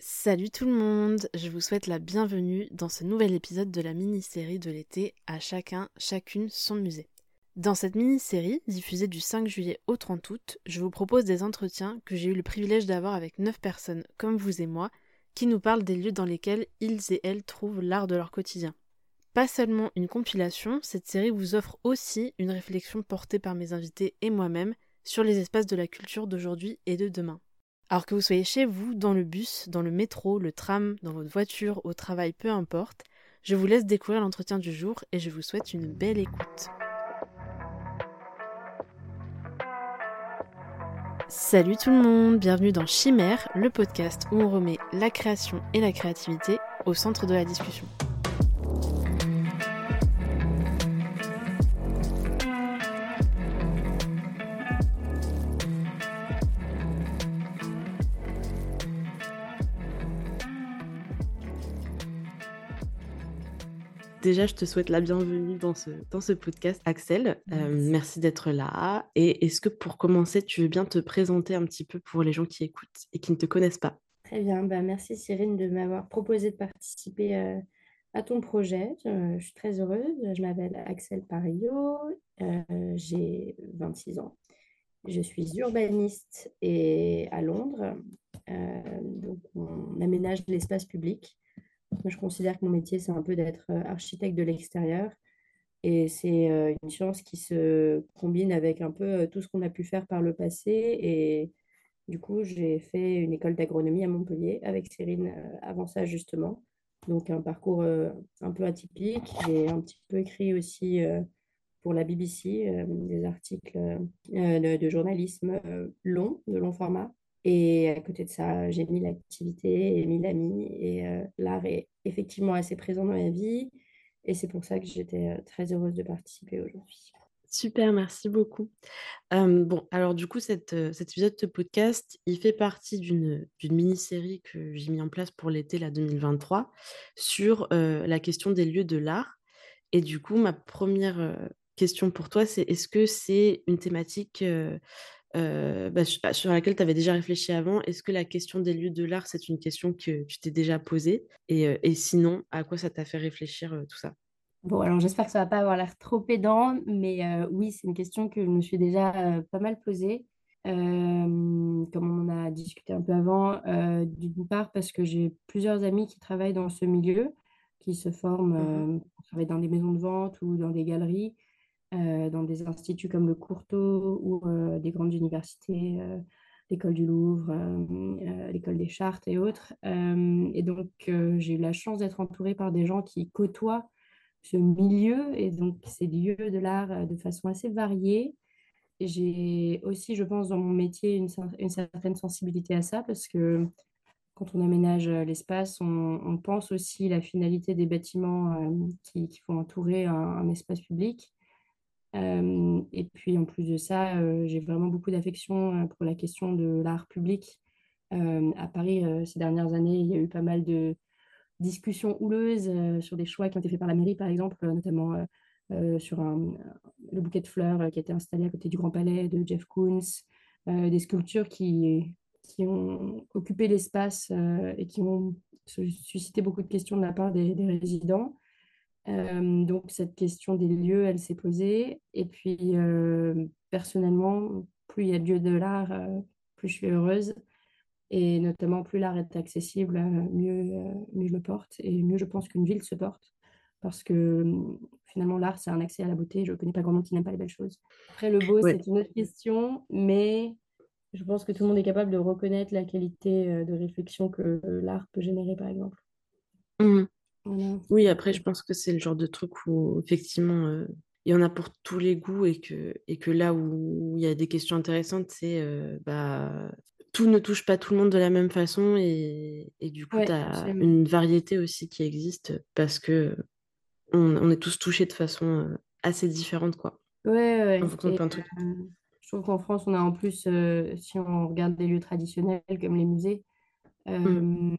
Salut tout le monde, je vous souhaite la bienvenue dans ce nouvel épisode de la mini-série de l'été À chacun, chacune son musée. Dans cette mini-série, diffusée du 5 juillet au 30 août, je vous propose des entretiens que j'ai eu le privilège d'avoir avec 9 personnes comme vous et moi, qui nous parlent des lieux dans lesquels ils et elles trouvent l'art de leur quotidien. Pas seulement une compilation, cette série vous offre aussi une réflexion portée par mes invités et moi-même sur les espaces de la culture d'aujourd'hui et de demain. Alors que vous soyez chez vous, dans le bus, dans le métro, le tram, dans votre voiture, au travail, peu importe, je vous laisse découvrir l'entretien du jour et je vous souhaite une belle écoute. Salut tout le monde, bienvenue dans Chimère, le podcast où on remet la création et la créativité au centre de la discussion. Déjà, je te souhaite la bienvenue dans ce, dans ce podcast, Axel. Euh, merci d'être là. Et est-ce que pour commencer, tu veux bien te présenter un petit peu pour les gens qui écoutent et qui ne te connaissent pas? Très bien. Bah, merci Cyrine de m'avoir proposé de participer euh, à ton projet. je suis très heureuse. Je m'appelle Axel Parillo. Euh, j'ai 26 ans. Je suis urbaniste et à Londres. donc, on aménage l'espace public moi, je considère que mon métier, c'est un peu d'être euh, architecte de l'extérieur. Et c'est euh, une chance qui se combine avec un peu euh, tout ce qu'on a pu faire par le passé. Et du coup, j'ai fait une école d'agronomie à Montpellier avec Cyrine avant ça, justement. Donc, un parcours un peu atypique. J'ai un petit peu écrit aussi pour la BBC des articles de, journalisme long, de long format. Et à côté de ça, j'ai mis l'activité et mis l'ami. Et euh, l'art est effectivement assez présent dans ma vie. Et c'est pour ça que j'étais euh, très heureuse de participer aujourd'hui. Super, merci beaucoup. bon, alors du coup, cette, euh, cet épisode de podcast, il fait partie d'une mini-série que j'ai mis en place pour l'été 2023 sur la question des lieux de l'art. Et du coup, ma première question pour toi, c'est est-ce que c'est une thématique euh, bah, bah, sur laquelle tu avais déjà réfléchi avant. Est-ce que la question des lieux de l'art, c'est une question que tu t'es déjà posée? Et, et, sinon, à quoi ça t'a fait réfléchir euh, tout ça? Bon, alors j'espère que ça va pas avoir l'air trop pédant, mais oui, c'est une question que je me suis déjà pas mal posée. comme on en a discuté un peu avant, d'une part parce que j'ai plusieurs amis qui travaillent dans ce milieu, qui se forment, mmh travaillent dans des maisons de vente ou dans des galeries, dans des instituts comme le Courtauld ou euh, des grandes universités, euh, l'école du Louvre, l'école des Chartes et autres. et donc, j'ai eu la chance d'être entourée par des gens qui côtoient ce milieu et donc ces lieux de l'art de façon assez variée. J'ai aussi, je pense, dans mon métier, une, certaine sensibilité à ça parce que quand on aménage l'espace, on, pense aussi la finalité des bâtiments qui, qui, vont entourer un espace public. Et puis en plus de ça, j'ai vraiment beaucoup d'affection pour la question de l'art public. à Paris, ces dernières années, il y a eu pas mal de discussions houleuses sur des choix qui ont été faits par la mairie, par exemple, notamment sur le bouquet de fleurs qui a été installé à côté du Grand Palais de Jeff Koons, des sculptures qui ont occupé l'espace et qui ont suscité beaucoup de questions de la part des résidents. Euh, donc cette question des lieux, elle s'est posée. Et puis euh, personnellement, plus il y a de lieux de l'art, euh, plus je suis heureuse. Et notamment, plus l'art est accessible, mieux, mieux je me porte et mieux je pense qu'une ville se porte. Parce que finalement, l'art, c'est un accès à la beauté. Je ne connais pas grand monde qui n'aime pas les belles choses. Après, le beau, c'est une autre question, mais je pense que tout le monde est capable de reconnaître la qualité de réflexion que l'art peut générer, par exemple. Mmh. Oui, après, je pense que c'est le genre de truc où, effectivement, euh, il y en a pour tous les goûts et que, et que là où il y a des questions intéressantes, c'est euh, bah, tout ne touche pas tout le monde de la même façon et, et du coup, tu as une variété aussi qui existe parce que on, on est tous touchés de façon euh, assez différente, quoi. Ouais, ouais. je trouve qu'en France, on a en plus, si on regarde des lieux traditionnels comme les musées, mmh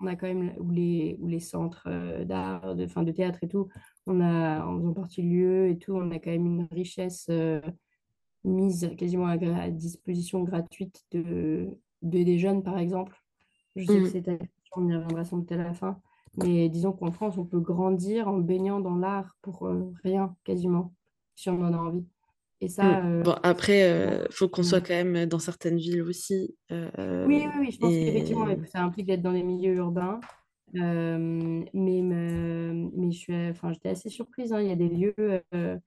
on a quand même, ou les, ou les centres euh, d'art, de, fin, de théâtre et tout, on a, en faisant partie du lieu et tout, on a quand même une richesse euh, mise quasiment à, disposition gratuite de, de, des jeunes, par exemple. Je sais que Mhm. c'est question, on y reviendra sans doute à la fin. Mais disons qu'en France, on peut grandir en baignant dans l'art pour euh, rien, quasiment, si on en a envie. Et ça, euh, Bon, après, euh, faut qu'on soit euh, quand même dans certaines villes aussi. oui, oui, oui, je pense qu'effectivement, et ça implique d'être dans les milieux urbains. Euh, mais, me- mais je suis, enfin, j'étais assez surprise. hein. Il y a des lieux, euh,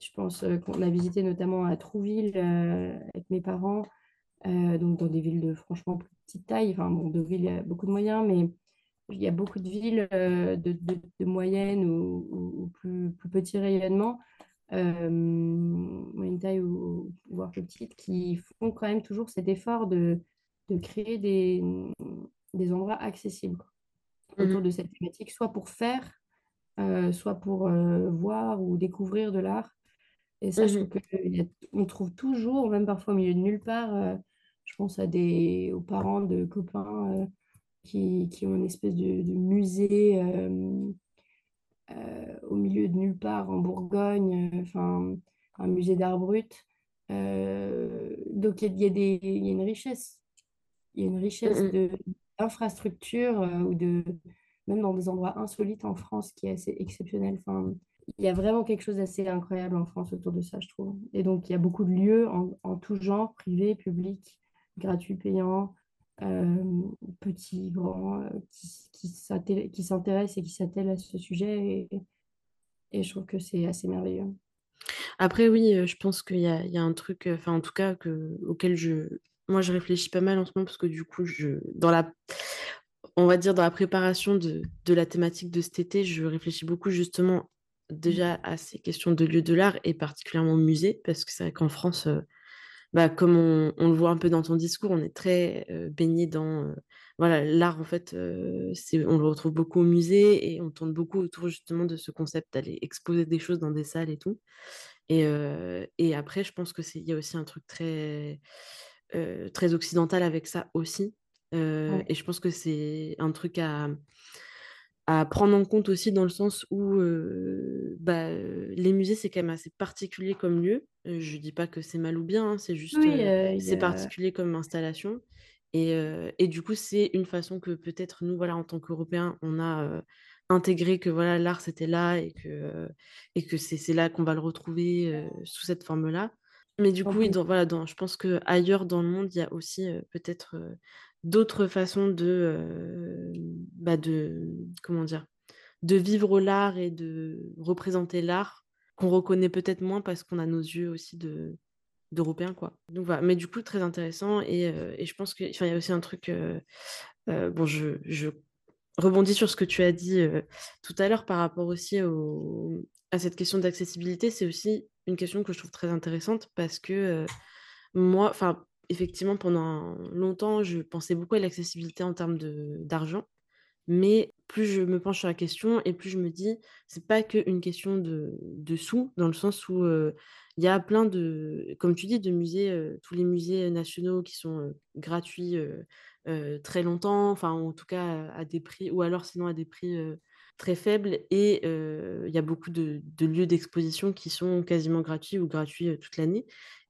je pense, euh, qu'on a visité notamment à Trouville avec mes parents, donc dans des villes de franchement plus petite taille. Enfin, bon, de villes, il y a beaucoup de moyens, mais il y a beaucoup de villes de, de, de moyenne ou, ou- ou plus, plus petit rayonnement, moyenne taille ou, voire plus petite, qui font quand même toujours cet effort de, de créer des, des endroits accessibles quoi, autour Mhm. de cette thématique, soit pour faire, euh, soit pour euh, voir ou découvrir de l'art. Et ça, je trouve qu'on trouve toujours, même parfois au milieu de nulle part, euh, je pense à des, aux parents de copains qui, qui ont une espèce de, de musée euh, au milieu de nulle part en Bourgogne, euh, enfin un musée d'art brut. Euh, donc il y, y y a une richesse, il y a une richesse Mhm. de d'infrastructures ou de même dans des endroits insolites en France qui est assez exceptionnel. Enfin, il y a vraiment quelque chose d'assez incroyable en France autour de ça, je trouve. Et donc il y a beaucoup de lieux en, en tout genre, privés, publics, gratuits, payants euh, petits, grands, qui, qui s'inté- qui s'intéressent et qui s'attellent à ce sujet. Et, et je trouve que c'est assez merveilleux. Après, oui, je pense qu'il y a, il y a un truc, enfin, en tout cas, que, auquel je, moi, je réfléchis pas mal en ce moment parce que du coup, je, dans la, on va dire, dans la préparation de, de la thématique de cet été, je réfléchis beaucoup justement déjà à ces questions de lieux de l'art et particulièrement au musée parce que c'est vrai qu'en France, euh, bah, comme on, on le voit un peu dans ton discours, on est très euh, baigné dans euh, voilà, l'art, en fait, euh, c'est, on le retrouve beaucoup au musée et on tourne beaucoup autour justement de ce concept d'aller exposer des choses dans des salles et tout. Et, et après, je pense que c'est, il y a aussi un truc très, très occidental avec ça aussi. Ouais, et je pense que c'est un truc à, à prendre en compte aussi dans le sens où euh, bah, les musées, c'est quand même assez particulier comme lieu. Je dis pas que c'est mal ou bien, hein, c'est juste, oui, euh, c'est particulier comme installation. Et, euh, et du coup, c'est une façon que peut-être nous, voilà, en tant qu'Européens, on a intégré que voilà, l'art, c'était là et que, et que c'est c'est là qu'on va le retrouver sous cette forme-là. Mais du coup, oui, plus, dans, voilà, dans, je pense que ailleurs dans le monde, il y a aussi peut-être d'autres façons de, euh, bah comment de vivre l'art et de représenter l'art qu'on reconnaît peut-être moins parce qu'on a nos yeux aussi de d'Européens, quoi. Donc voilà, mais du coup, très intéressant et, euh, je pense qu'il y a aussi un truc, euh, bon, je, rebondis sur ce que tu as dit tout à l'heure par rapport aussi au, à cette question d'accessibilité, c'est aussi une question que je trouve très intéressante parce que moi, enfin, effectivement, pendant longtemps, je pensais beaucoup à l'accessibilité en termes d'argent. Mais plus je me penche sur la question et plus je me dis, c'est pas qu'une question de, de sous, dans le sens où euh, il y a plein de, comme tu dis, de musées, euh, tous les musées nationaux qui sont euh, gratuits très longtemps, enfin en tout cas à, des prix, ou alors sinon à des prix très faibles. Et il y a beaucoup de, de lieux d'exposition qui sont quasiment gratuits ou gratuits toute l'année.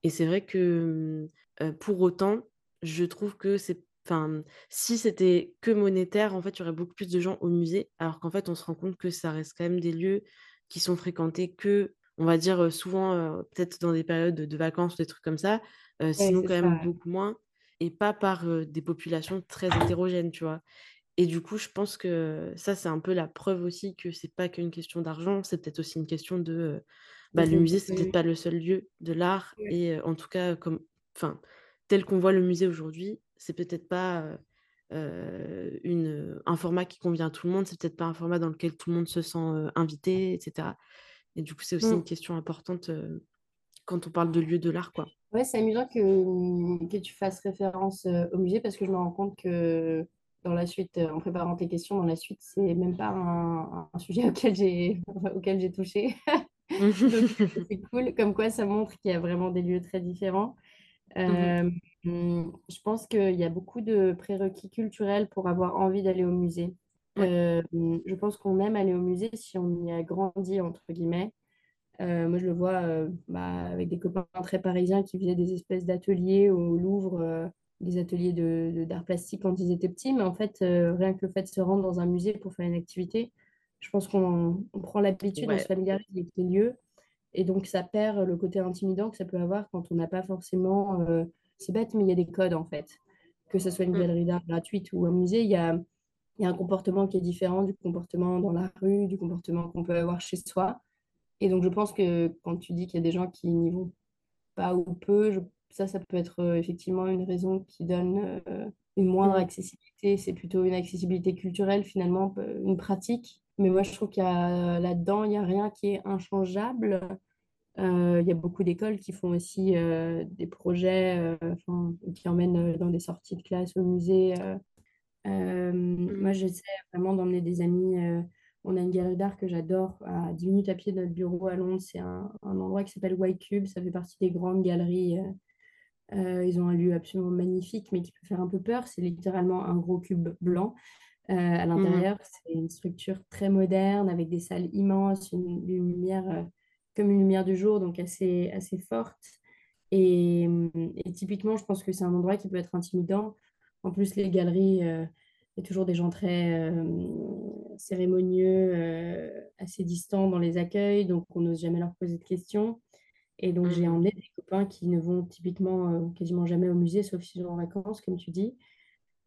Et c'est vrai que euh, pour autant, je trouve que c'est Enfin, si c'était que monétaire, en fait, il y aurait beaucoup plus de gens au musée, alors qu'en fait, on se rend compte que ça reste quand même des lieux qui sont fréquentés que, on va dire, euh, souvent, euh, peut-être dans des périodes de, de vacances, des trucs comme ça, euh, ouais, sinon quand même beaucoup moins, et pas par euh, des populations très hétérogènes, tu vois. Et du coup, je pense que ça, c'est un peu la preuve aussi que c'est pas qu'une question d'argent, c'est peut-être aussi une question de, bah, le musée, c'est peut-être sensibiliser. pas le seul lieu de l'art, et en tout cas, comme, enfin, tel qu'on voit le musée aujourd'hui, c'est peut-être pas euh, euh, une, un format qui convient à tout le monde, c'est peut-être pas un format dans lequel tout le monde se sent euh, invité, etc. Et du coup, c'est aussi une Mm. question importante euh, quand on parle de lieu de l'art, quoi. Ouais, c'est amusant que, que tu fasses référence euh, au musée parce que je me rends compte que dans la suite, euh, en préparant tes questions, dans la suite, c'est même pas un, un sujet auquel j'ai auquel j'ai touché. C'est cool. Comme quoi, ça montre qu'il y a vraiment des lieux très différents. Mhm. Euh, hum, je pense qu'il y a beaucoup de prérequis culturels pour avoir envie d'aller au musée. Ouais. Euh, hum, je pense qu'on aime aller au musée si on y a grandi, entre guillemets. Euh, moi, je le vois bah, avec des copains très parisiens qui faisaient des espèces d'ateliers au Louvre. des ateliers de, d'art plastique quand ils étaient petits, mais en fait, rien que le fait de se rendre dans un musée pour faire une activité, je pense qu'on prend l'habitude, on se familiarise avec les lieux. Et donc, ça perd le côté intimidant que ça peut avoir quand on n'a pas forcément. c'est bête, mais il y a des codes en fait. Que ce soit une mmh. galerie d'art gratuite ou un musée, il y a, il y a un comportement qui est différent du comportement dans la rue, du comportement qu'on peut avoir chez soi. Et donc, je pense que quand tu dis qu'il y a des gens qui n'y vont pas ou peu, ça, ça peut être effectivement une raison qui donne une moindre mmh. accessibilité. C'est plutôt une accessibilité culturelle, finalement, une pratique. Mais moi, je trouve qu'il y a là-dedans, il n'y a rien qui est inchangeable. il y a beaucoup d'écoles qui font aussi des projets, qui emmènent dans des sorties de classe au musée euh. Moi, j'essaie vraiment d'emmener des amis. Euh, on a une galerie d'art que j'adore à 10 minutes à pied de notre bureau à Londres. C'est un, endroit qui s'appelle White Cube. Ça fait partie des grandes galeries. Euh, ils ont un lieu absolument magnifique, mais qui peut faire un peu peur. C'est littéralement un gros cube blanc. À mmh. l'intérieur, c'est une structure très moderne avec des salles immenses, une, lumière comme une lumière du jour, donc assez, assez forte. Et, et typiquement, je pense que c'est un endroit qui peut être intimidant en plus, les galeries, euh, il y a toujours des gens très euh, cérémonieux, euh, assez distants dans les accueils, donc on n'ose jamais leur poser de questions. Et donc, j'ai mmh. emmené des copains qui ne vont typiquement quasiment jamais au musée, sauf s'ils sont en vacances, comme tu dis.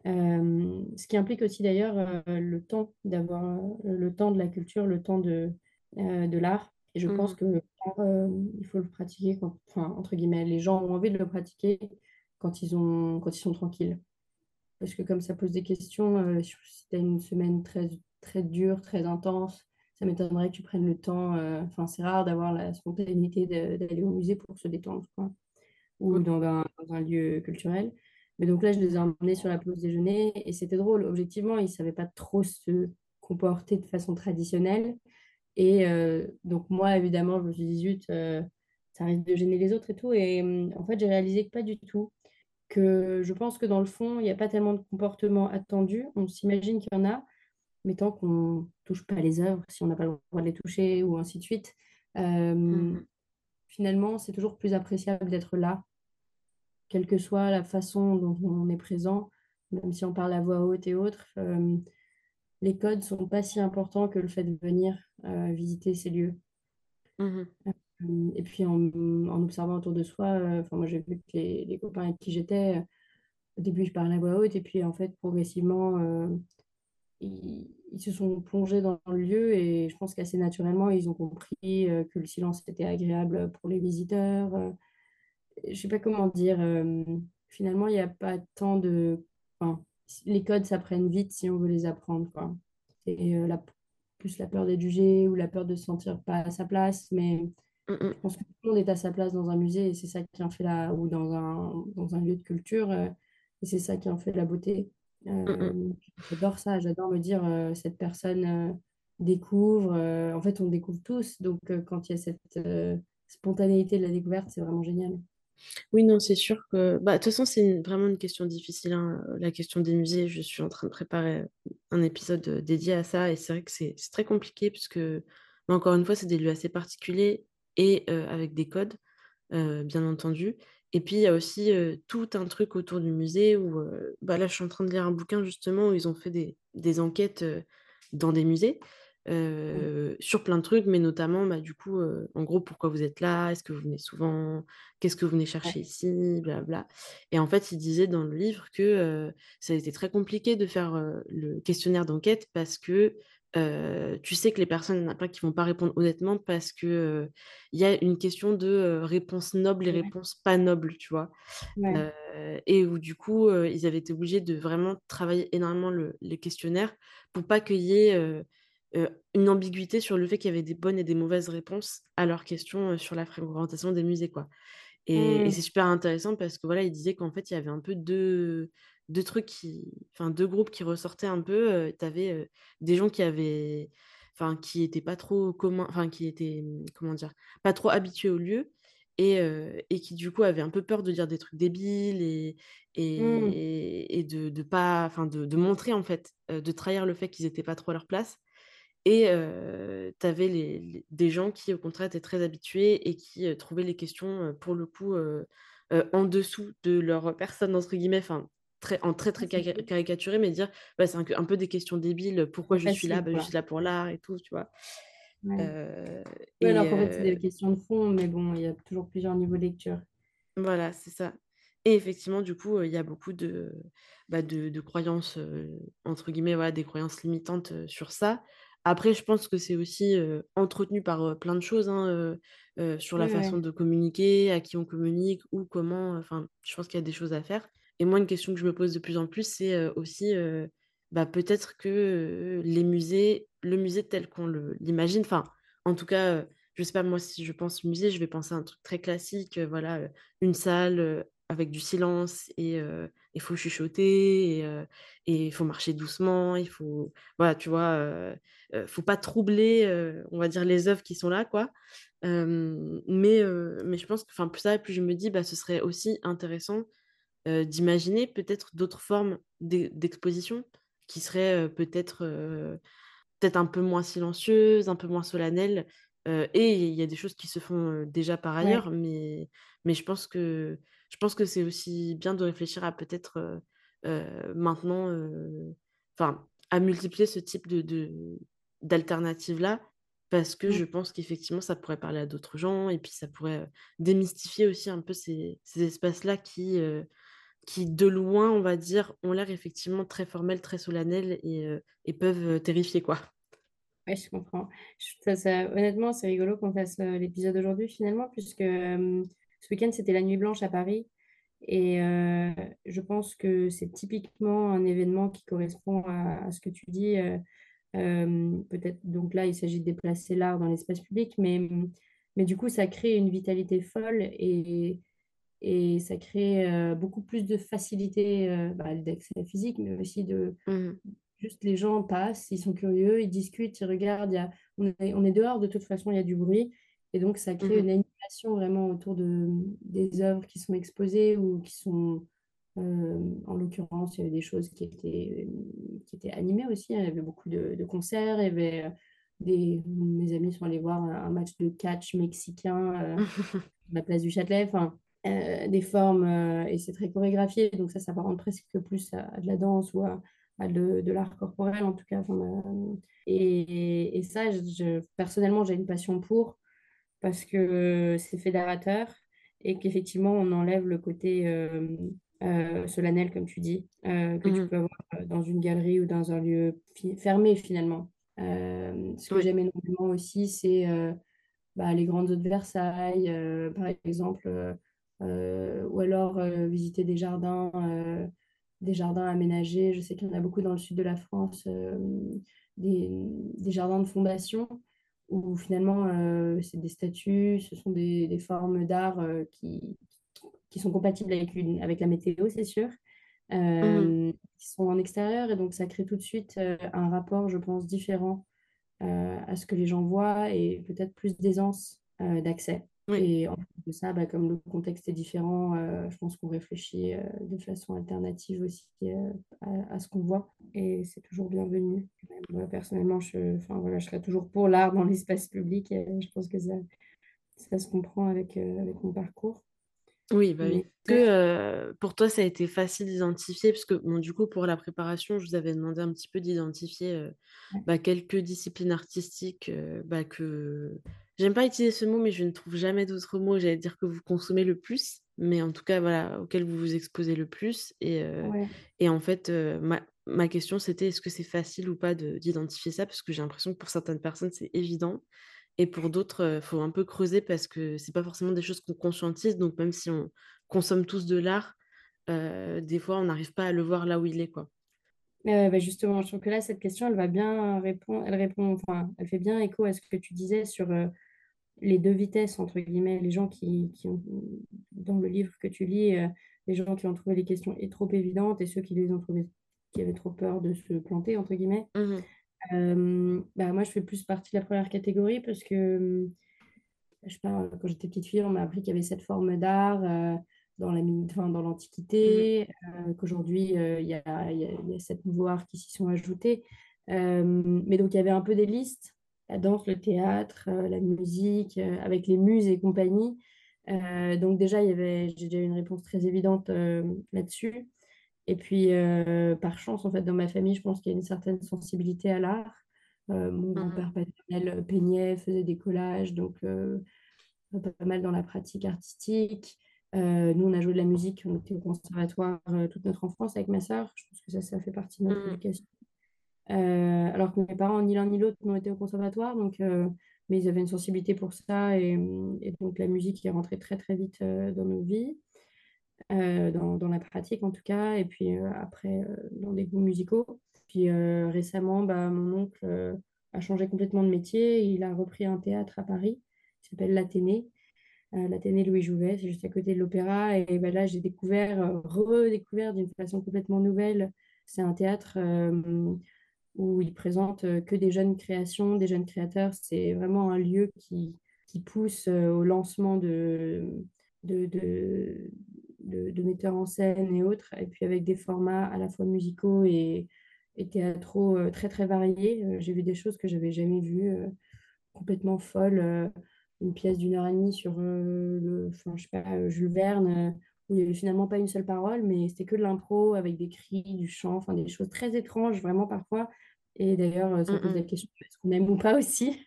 Ce qui implique aussi d'ailleurs le temps d'avoir le temps de la culture, le temps de, de l'art. Et je pense mmh. que il faut le pratiquer quand, enfin, entre guillemets, les gens ont envie de le pratiquer quand ils, ont, quand ils sont tranquilles parce que comme ça pose des questions, euh, si tu as une semaine très, très dure, très intense, ça m'étonnerait que tu prennes le temps. Euh, enfin, c'est rare d'avoir la spontanéité d'aller au musée pour se détendre, quoi, ou dans un, dans un, lieu culturel. Mais donc là, je les ai emmenés sur la pause déjeuner et c'était drôle. Objectivement, ils ne savaient pas trop se comporter de façon traditionnelle. Et euh, donc, moi, évidemment, je me suis dit, zut, ça risque de gêner les autres et tout. Et en fait, j'ai réalisé que pas du tout que je pense que dans le fond, il n'y a pas tellement de comportements attendus. On s'imagine qu'il y en a, mais tant qu'on ne touche pas les œuvres, si on n'a pas le droit de les toucher ou ainsi de suite, euh, mmh. finalement, c'est toujours plus appréciable d'être là, quelle que soit la façon dont on est présent, même si on parle à voix haute et autres. Euh, les codes sont pas si importants que le fait de venir euh, visiter ces lieux. Mmh euh, et puis en, observant autour de soi, enfin moi j'ai vu que les, copains avec qui j'étais, au début je parlais à voix haute et puis en fait progressivement ils, se sont plongés dans le lieu et je pense qu'assez naturellement ils ont compris que le silence était agréable pour les visiteurs. Je sais pas comment dire, finalement il n'y a pas tant de... Enfin, les codes s'apprennent vite si on veut les apprendre. Quoi. Et la, plus la peur d'être jugé ou la peur de se sentir pas à sa place, mais Mm, mm. Je pense que tout le monde est à sa place dans un musée et c'est ça qui en fait la... ou dans un, dans un lieu de culture euh, et c'est ça qui en fait la beauté. Euh, mm, j'adore ça, j'adore me dire euh, cette personne découvre. en fait, on découvre tous. Donc, quand il y a cette spontanéité de la découverte, c'est vraiment génial. Oui, non, c'est sûr que. Bah, de toute façon, c'est vraiment une question difficile, hein, la question des musées. Je suis en train de préparer un épisode dédié à ça et c'est vrai que c'est très compliqué puisque, bah, encore une fois, c'est des lieux assez particuliers et avec des codes, bien entendu. Et puis, il y a aussi tout un truc autour du musée où, bah, là, je suis en train de lire un bouquin justement où ils ont fait des enquêtes dans des musées mmh. sur plein de trucs, mais notamment, bah, du coup, en gros, pourquoi vous êtes là? Est-ce que vous venez souvent? Qu'est-ce que vous venez chercher ici? Blablabla. Et en fait, il disait dans le livre que ça a été très compliqué de faire le questionnaire d'enquête parce que tu sais que les personnes, il pas qui vont pas répondre honnêtement parce que il y a une question de réponse noble et réponse pas noble, tu vois? et où du coup, ils avaient été obligés de vraiment travailler énormément le, les questionnaires pour pas qu'il y ait une ambiguïté sur le fait qu'il y avait des bonnes et des mauvaises réponses à leurs questions sur la fréquentation des musées, quoi. Et, et c'est super intéressant parce que voilà, il disait qu'en fait, il y avait un peu deux deux trucs qui, enfin deux groupes qui ressortaient un peu. tu avais des gens qui avaient, enfin qui étaient pas trop communs, enfin qui étaient, mmh, comment dire, pas trop habitués au lieu et, et qui du coup avaient un peu peur de dire des trucs débiles et, mmh. et, de, de pas, enfin de, de, montrer en fait, de trahir le fait qu'ils étaient pas trop à leur place. Et tu avais les, des gens qui, au contraire, étaient très habitués et qui trouvaient les questions, pour le coup, en dessous de leur personne, entre guillemets, enfin, très, en très, très caricaturé, mais dire, bah, c'est un, peu des questions débiles, pourquoi je suis là, bah, je suis là pour l'art et tout, tu vois? et, alors qu'en fait, c'est des questions de fond, mais bon, il y a toujours plusieurs niveaux de lecture. Voilà, c'est ça. Et effectivement, du coup, il y a beaucoup de, bah, de, croyances, entre guillemets, voilà, des croyances limitantes sur ça. Après, je pense que c'est aussi entretenu par plein de choses hein, sur la façon de communiquer, à qui on communique, ou comment. Enfin, je pense qu'il y a des choses à faire. Et moi, une question que je me pose de plus en plus, c'est aussi bah, peut-être que les musées, le musée tel qu'on l'imagine, enfin, en tout cas, je sais pas, moi, si je pense musée, je vais penser à un truc très classique, voilà, une salle avec du silence et il faut chuchoter et il faut marcher doucement, il faut, voilà, tu vois, faut pas troubler, on va dire, les œuvres qui sont là, quoi. mais, mais je pense que, enfin, plus ça, plus je me dis, bah, ce serait aussi intéressant d'imaginer peut-être d'autres formes d'exposition qui seraient peut-être peut-être un peu moins silencieuses, un peu moins solennelles. et il y a des choses qui se font déjà par ailleurs, mais, mais je pense que je pense que c'est aussi bien de réfléchir à peut-être maintenant, enfin, à multiplier ce type de d'alternatives-là, parce que je pense qu'effectivement, ça pourrait parler à d'autres gens, et puis ça pourrait démystifier aussi un peu ces, ces espaces-là qui, qui, de loin, on va dire, ont l'air effectivement très formels, très solennels, et, et peuvent terrifier, quoi. Oui, je comprends. Ça, ça, honnêtement, c'est rigolo qu'on fasse l'épisode aujourd'hui, finalement, puisque ce week-end, c'était la Nuit Blanche à Paris. Et euh, je pense que c'est typiquement un événement qui correspond à, ce que tu dis. Euh, euh, peut-être, donc là, il s'agit de déplacer l'art dans l'espace public, mais, mais du coup, ça crée une vitalité folle et, et ça crée beaucoup plus de facilité bah, d'accès physique, mais aussi de. Mmh. Juste les gens passent, ils sont curieux, ils discutent, ils regardent. Y on, est, on est dehors, de toute façon, il y a du bruit. Et donc, ça crée mmh une vraiment autour de, des œuvres qui sont exposées ou qui sont, euh, en l'occurrence, il y avait des choses qui étaient, qui étaient animées aussi. Il y avait beaucoup de, concerts. Il y avait euh, des, mes amis sont allés voir un, match de catch mexicain euh, à la place du Châtelet. Enfin, des formes, et c'est très chorégraphié. Donc, ça, ça va rendre presque plus à, de la danse ou à, de, de l'art corporel, en tout cas. et, et, ça, je, personnellement, j'ai une passion pour parce que c'est fédérateur et qu'effectivement, on enlève le côté euh, euh, solennel, comme tu dis, euh, que tu mmh peux avoir dans une galerie ou dans un lieu fermé finalement. ce que j'aime énormément aussi, c'est bah, les grandes eaux de Versailles, par exemple, ou alors visiter des jardins, des jardins aménagés. Je sais qu'il y en a beaucoup dans le sud de la France, des, des, jardins de fondation où finalement euh, c'est des statues, ce sont des, des formes d'art euh, qui, qui sont compatibles avec, une, avec la météo, c'est sûr, euh, mmh qui sont en extérieur et donc ça crée tout de suite un rapport, je pense, différent à ce que les gens voient et peut-être plus d'aisance d'accès. Et en plus de ça, bah, comme le contexte est différent, je pense qu'on réfléchit de façon alternative aussi à, à, ce qu'on voit. Et c'est toujours bienvenu. Moi, personnellement, je, voilà, je serais toujours pour l'art dans l'espace public. Et je pense que ça, ça se comprend avec, avec mon parcours. Oui, bah oui. Que pour toi, ça a été facile d'identifier, parce que bon, du coup, pour la préparation, je vous avais demandé un petit peu d'identifier bah, quelques disciplines artistiques bah, que J'aime pas utiliser ce mot, mais je ne trouve jamais d'autres mots. J'allais dire que vous consommez le plus, mais en tout cas, voilà, auquel vous vous exposez le plus. Et, euh, et en fait, euh, ma, ma, question, c'était est-ce que c'est facile ou pas d'identifier ça? Parce que j'ai l'impression que pour certaines personnes, c'est évident. Et pour d'autres, il euh, faut un peu creuser parce que c'est pas forcément des choses qu'on conscientise. Donc, même si on consomme tous de l'art, des fois, on n'arrive pas à le voir là où il est. quoi. Bah, justement, je trouve que là, cette question, elle va bien répondre, elle répond, enfin, elle fait bien écho à ce que tu disais sur les deux vitesses, entre guillemets, les gens qui, qui ont, dans le livre que tu lis, euh, les gens qui ont trouvé les questions trop évidentes et ceux qui les ont trouvées, qui avaient trop peur de se planter, entre guillemets. Mmh euh, bah, moi, je fais plus partie de la première catégorie parce que, je sais pas, quand j'étais petite fille, on m'a appris qu'il y avait cette forme d'art euh, dans la, enfin, dans l'Antiquité, mmh qu'aujourd'hui, il y a, y, y, a, sept nouveaux arts qui s'y sont ajoutés. mais donc, il y avait un peu des listes la danse, le théâtre, euh, la musique, euh, avec les muses et compagnie. donc déjà, il y avait, j'ai déjà une réponse très évidente là-dessus. Et puis, par chance, en fait, dans ma famille, je pense qu'il y a une certaine sensibilité à l'art. mon mmh grand-père paternel peignait, faisait des collages, donc pas mal dans la pratique artistique. nous, on a joué de la musique, on était au conservatoire toute notre enfance avec ma sœur. Je pense que ça, ça fait partie de notre mmh éducation. alors que mes parents, ni l'un ni l'autre, n'ont été au conservatoire, donc, mais ils avaient une sensibilité pour ça, et, donc la musique est rentrée très très vite dans nos vies. Euh, dans, la pratique en tout cas, et puis euh, après euh, dans des goûts musicaux. Puis récemment, bah, mon oncle a changé complètement de métier, il a repris un théâtre à Paris, qui s'appelle l'Athénée. L'Athénée Louis Jouvet, c'est juste à côté de l'opéra. Et bah, là, j'ai découvert, redécouvert d'une façon complètement nouvelle. C'est un théâtre où il présente que des jeunes créations, des jeunes créateurs. C'est vraiment un lieu qui, qui pousse au lancement de, de, de, metteurs en scène et autres, et puis avec des formats à la fois musicaux et, et théâtraux euh, très très variés. Euh, j'ai vu des choses que j'avais jamais vues, euh, complètement folles. une pièce d'une heure et demie sur le, enfin, je sais pas, Jules Verne, où il n'y avait finalement pas une seule parole, mais c'était que de l'impro avec des cris, du chant, enfin des choses très étranges, vraiment parfois. Et d'ailleurs, ça pose la question est-ce qu'on aime ou pas aussi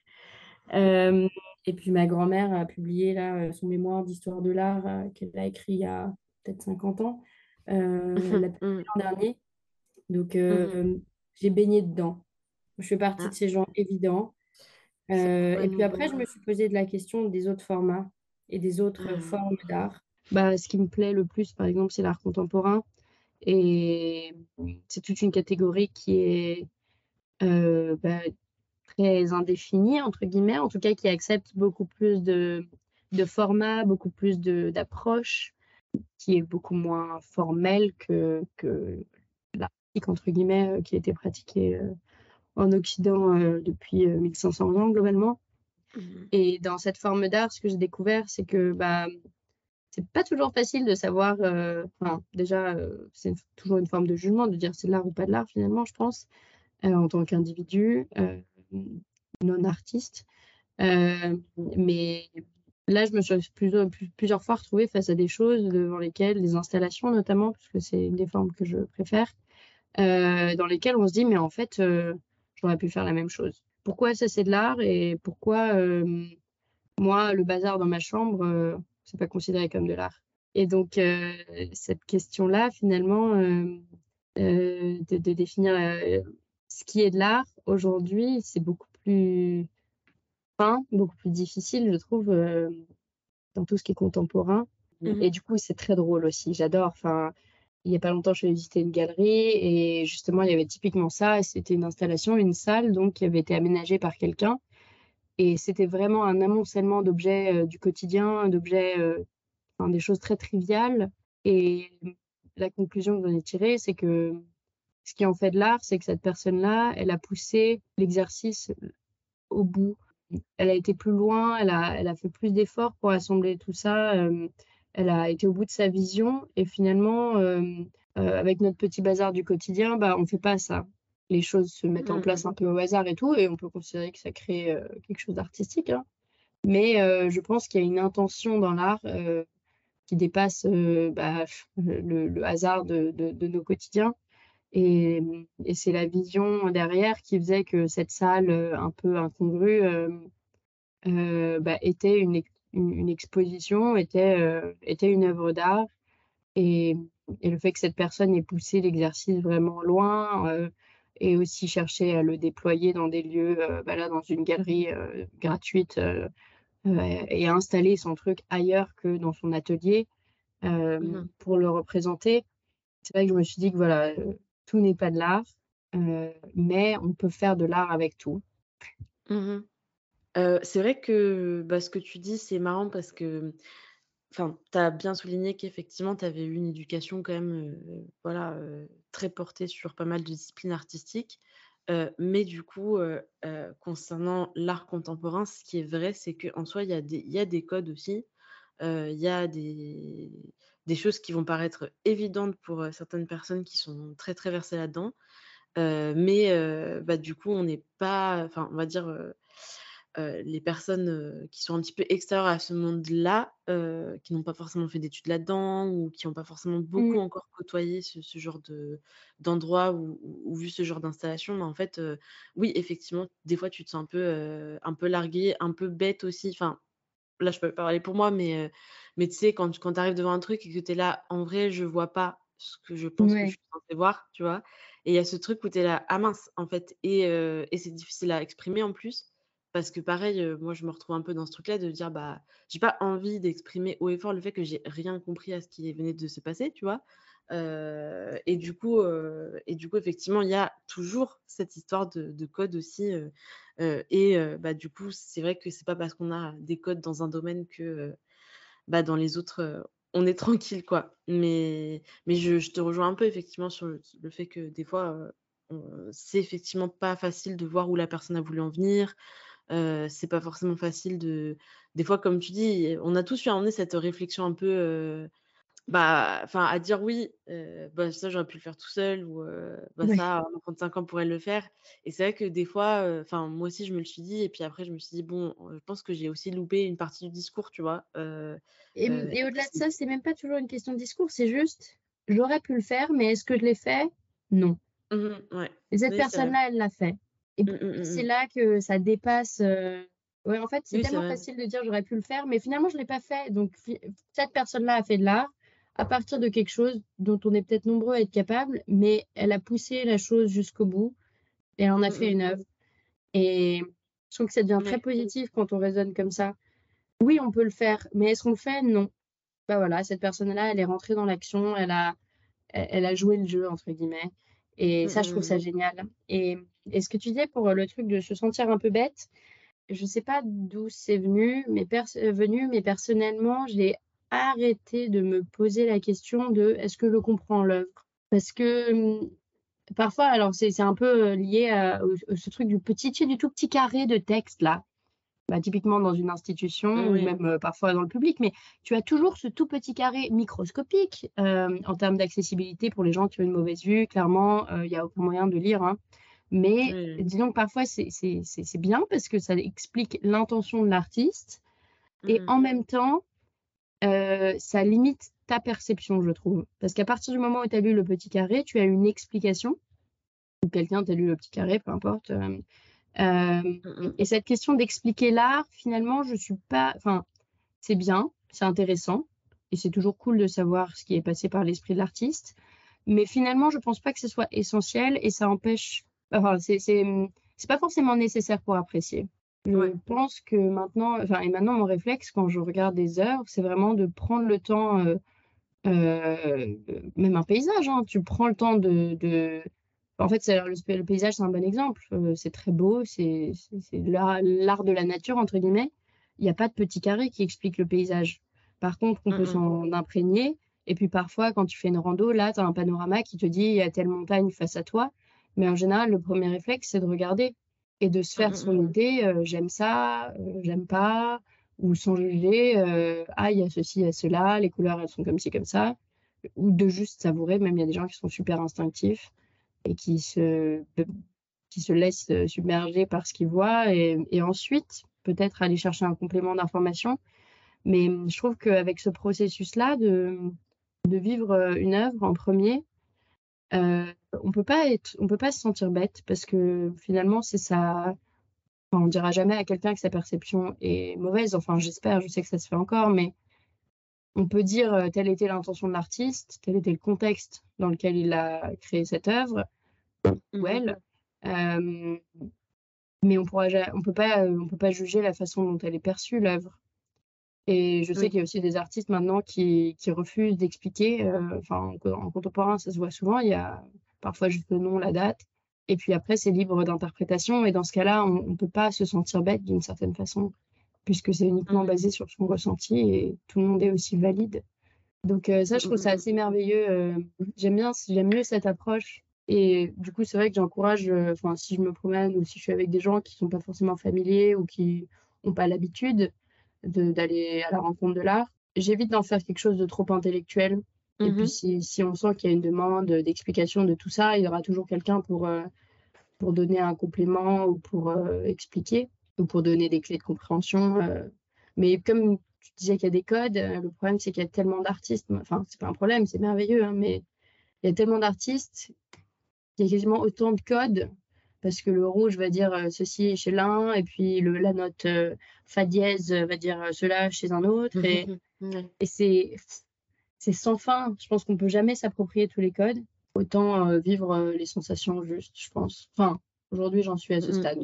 Et puis ma grand-mère a publié là, son mémoire d'histoire de l'art qu'elle a écrit il y a peut-être 50 ans, euh, mmh. l'an dernier. Donc, euh, mmh. j'ai baigné dedans. Je fais partie de ah. ces gens évidents. Euh, et puis après, je me suis posé de la question des autres formats et des autres mmh. formes d'art. Bah, ce qui me plaît le plus, par exemple, c'est l'art contemporain. Et c'est toute une catégorie qui est bah, très indéfinie, entre guillemets, en tout cas qui accepte beaucoup plus de, de formats, beaucoup plus d'approches qui est beaucoup moins formel que, que pratique, entre guillemets, qui a été pratiquée euh, en Occident depuis 1500 ans globalement. Mmh Et dans cette forme d'art, ce que j'ai découvert, c'est que bah, c'est pas toujours facile de savoir. Enfin, déjà, c'est toujours une forme de jugement de dire c'est de l'art ou pas de l'art finalement, je pense, en tant qu'individu non artiste. mais là, je me suis plusieurs, fois retrouvée face à des choses devant lesquelles, les installations notamment, parce que c'est une des formes que je préfère, euh, dans lesquelles on se dit, mais en fait, euh, j'aurais pu faire la même chose. Pourquoi ça, c'est de l'art et pourquoi euh, moi, le bazar dans ma chambre, c'est pas considéré comme de l'art? Et donc, cette question-là, finalement, de, de, définir ce qui est de l'art aujourd'hui, c'est beaucoup plus beaucoup plus difficile, je trouve, euh, dans tout ce qui est contemporain. Mmh Et du coup, c'est très drôle aussi. J'adore. Enfin, il n'y a pas longtemps, je suis visité une galerie et justement, il y avait typiquement ça. C'était une installation, une salle donc qui avait été aménagée par quelqu'un. Et c'était vraiment un amoncellement d'objets euh, du quotidien, d'objets, euh, enfin, des choses très triviales. Et la conclusion que j'en ai tirée, c'est que ce qui en fait de l'art, c'est que cette personne-là, elle a poussé l'exercice au bout elle a été plus loin, elle a, elle a fait plus d'efforts pour assembler tout ça. Euh, elle a été au bout de sa vision et finalement, euh, euh, avec notre petit bazar du quotidien, bah, on ne fait pas ça. Les choses se mettent en mmh, place mmh. un peu au hasard et tout, et on peut considérer que ça crée quelque chose d'artistique. Hein. Mais je pense qu'il y a une intention dans l'art qui dépasse bah, le, hasard de, de, nos quotidiens. Et, et c'est la vision derrière qui faisait que cette salle euh, un peu incongrue euh, euh, bah, était une, une, exposition, était, euh, était une œuvre d'art. Et, et, le fait que cette personne ait poussé l'exercice vraiment loin euh, et aussi cherché à le déployer dans des lieux, bah là, dans une galerie gratuite et à installer son truc ailleurs que dans son atelier mmh pour le représenter. C'est vrai que je me suis dit que voilà, tout n'est pas de l'art, euh, mais on peut faire de l'art avec tout. Mmh euh, c'est vrai que bah, ce que tu dis, c'est marrant parce que tu as bien souligné qu'effectivement, tu avais eu une éducation quand même euh, voilà, très portée sur pas mal de disciplines artistiques. mais du coup, concernant l'art contemporain, ce qui est vrai, c'est qu'en soi, il y, y a des codes aussi. Il y a des, des choses qui vont paraître évidentes pour certaines personnes qui sont très très versées là-dedans. mais bah, du coup, on n'est pas, enfin, on va dire, les personnes qui sont un petit peu extérieures à ce monde-là, qui n'ont pas forcément fait d'études là-dedans ou qui n'ont pas forcément beaucoup Mmh. encore côtoyé ce, ce genre de d'endroit ou, ou- ou vu ce genre d'installation, mais en fait, oui, effectivement, des fois, tu te sens un peu, un peu largué, un peu bête aussi. Enfin, là, je peux pas parler pour moi, mais, mais tu sais, quand, tu- quand tu arrives devant un truc et que tu es là, en vrai, je vois pas ce que je pense que je suis censée voir, tu vois? Et il y a ce truc où tu es là, ah mince, en fait. Et, euh, et c'est difficile à exprimer en plus. Parce que pareil, euh, moi, je me retrouve un peu dans ce truc-là de dire, bah, j'ai pas envie d'exprimer haut et fort le fait que j'ai rien compris à ce qui venait de se passer, tu vois? Euh, et du coup, et du coup, effectivement, il y a toujours cette histoire de, de code aussi. Et bah, du coup, c'est vrai que c'est pas parce qu'on a des codes dans un domaine que bah, dans les autres, on est tranquille, quoi. Mais, mais je, te rejoins un peu effectivement sur le, fait que des fois, c'est effectivement pas facile de voir où la personne a voulu en venir. C'est pas forcément facile de. Des fois, comme tu dis, on a tous eu à emmener cette réflexion un peu. Bah, enfin, à dire oui, heu, bah, ça j'aurais pu le faire tout seul ou bah, ça, un enfant de 5 ans pourrait le faire et c'est vrai que des fois, enfin, moi aussi je me le suis dit et puis après je me suis dit: «Bon, je pense que j'ai aussi loupé une partie du discours», tu vois? Et, au-delà de ça, c'est même pas toujours une question de discours, c'est juste, j'aurais pu le faire, mais est-ce que je l'ai fait? Non. mmh ouais. Et cette Oui, personne-là, elle l'a fait. Et Mmh mmh c'est là que ça dépasse. euh, Ouais, en fait, c'est Oui, tellement facile de dire j'aurais pu le faire, mais finalement, je ne l'ai pas fait. Donc, cette personne-là a fait de l'art à partir de quelque chose dont on est peut-être nombreux à être capable, mais elle a poussé la chose jusqu'au bout et elle en a Mmh fait mh. une œuvre. Et je trouve que ça devient très positif quand on raisonne comme ça. Oui, on peut le faire, mais est-ce qu'on le fait? Non. Bah voilà, cette personne-là, elle est rentrée dans l'action, elle a, elle, a joué le jeu, entre guillemets. Et ça, je trouve ça génial. Et, et ce que tu disais pour le truc de se sentir un peu bête, je sais pas d'où c'est venu, mais euh, venu, mais personnellement, j'ai arrêté de me poser la question de est-ce que je comprends l'œuvre? Parce que hum, parfois, alors c'est un peu euh, lié à ce truc du petit, du tout petit carré de texte là bah, typiquement dans une institution ou même euh, parfois dans le public, mais tu as toujours ce tout petit carré microscopique euh, en termes d'accessibilité pour les gens qui ont une mauvaise vue. Clairement, euh, il n'y a aucun moyen de lire. hein. Mais Oui, disons que parfois, c'est bien parce que ça explique l'intention de l'artiste Mmh et mh. en même temps, euh, ça limite ta perception, je trouve. Parce qu'à partir du moment où tu as lu le petit carré, tu as une explication, ou quelqu'un t'a lu le petit carré, peu importe. euh, euh, Mmh mh. et cette question d'expliquer l'art, finalement, je suis pas. Enfin, c'est bien, c'est intéressant, et c'est toujours cool de savoir ce qui est passé par l'esprit de l'artiste. Mais finalement, je pense pas que ce soit essentiel et ça empêche. Enfin, c'est pas forcément nécessaire pour apprécier. Je Ouais. pense que maintenant, enfin, et maintenant mon réflexe quand je regarde des œuvres, c'est vraiment de prendre le temps, euh, euh, même un paysage, hein, tu prends le temps de, de... En fait, c'est- le, paysage, c'est un bon exemple. Euh, c'est très beau, c'est l'art de la nature, entre guillemets. Il n'y a pas de petit carré qui explique le paysage. Par contre, on peut s'en imprégner. Et puis parfois, quand tu fais une rando, là, tu as un panorama qui te dit il y a telle montagne face à toi. Mais en général, le premier réflexe, c'est de regarder et de se Mmh faire mh, son mmh. idée. euh, j'aime ça, euh, j'aime pas, ou sans juger. euh, ah, il y a ceci, il y a cela, les couleurs, elles sont comme ci, comme ça ou de juste savourer. Même il y a des gens qui sont super instinctifs et qui se, qui se laissent submerger par ce qu'ils voient et, et ensuite peut-être aller chercher un complément d'information. Mais je trouve qu'avec ce processus-là de, de vivre une œuvre en premier, euh, on peut pas être, on peut pas se sentir bête parce que finalement c'est ça. Enfin, on dira jamais à quelqu'un que sa perception est mauvaise. Enfin, j'espère, je sais que ça se fait encore, mais on peut dire euh, telle était l'intention de l'artiste, tel était le contexte dans lequel il a créé cette œuvre, ou Mmh mh. elle, euh, mais on pourra, on peut pas, on peut pas juger la façon dont elle est perçue, l'œuvre. Et je sais Oui. qu'il y a aussi des artistes maintenant qui, qui refusent d'expliquer, euh, enfin, en, co- en contemporain, ça se voit souvent, il y a parfois juste le nom, la date, et puis après, c'est libre d'interprétation, et dans ce cas-là, on ne peut pas se sentir bête d'une certaine façon, puisque c'est uniquement Mmh. basé sur son ressenti, et tout le monde est aussi valide. Donc euh, ça, Mmh je trouve ça mmh. assez merveilleux. euh, j'aime bien, j'aime mieux cette approche. Et du coup, c'est vrai que j'encourage, euh, si je me promène ou si je suis avec des gens qui sont pas forcément familiers ou qui n'ont pas l'habitude de- d'aller à la rencontre de l'art, j'évite d'en faire quelque chose de trop intellectuel. Et puis, mh. si, si on sent qu'il y a une demande d'explication de tout ça, il y aura toujours quelqu'un pour, euh, pour donner un complément ou pour euh, expliquer. ou pour donner des clés de compréhension. mais comme tu disais qu'il y a des codes, le problème c'est qu'il y a tellement d'artistes, enfin c'est pas un problème, c'est merveilleux, hein, mais il y a tellement d'artistes, il y a quasiment autant de codes parce que le rouge va dire euh, ceci chez l'un, et puis le, la note euh, fa dièse va dire euh, cela chez un autre. Et, et c'est, c'est sans fin. Je pense qu'on peut jamais s'approprier tous les codes. Autant vivre les sensations justes, je pense. Enfin, aujourd'hui, j'en suis à ce stade.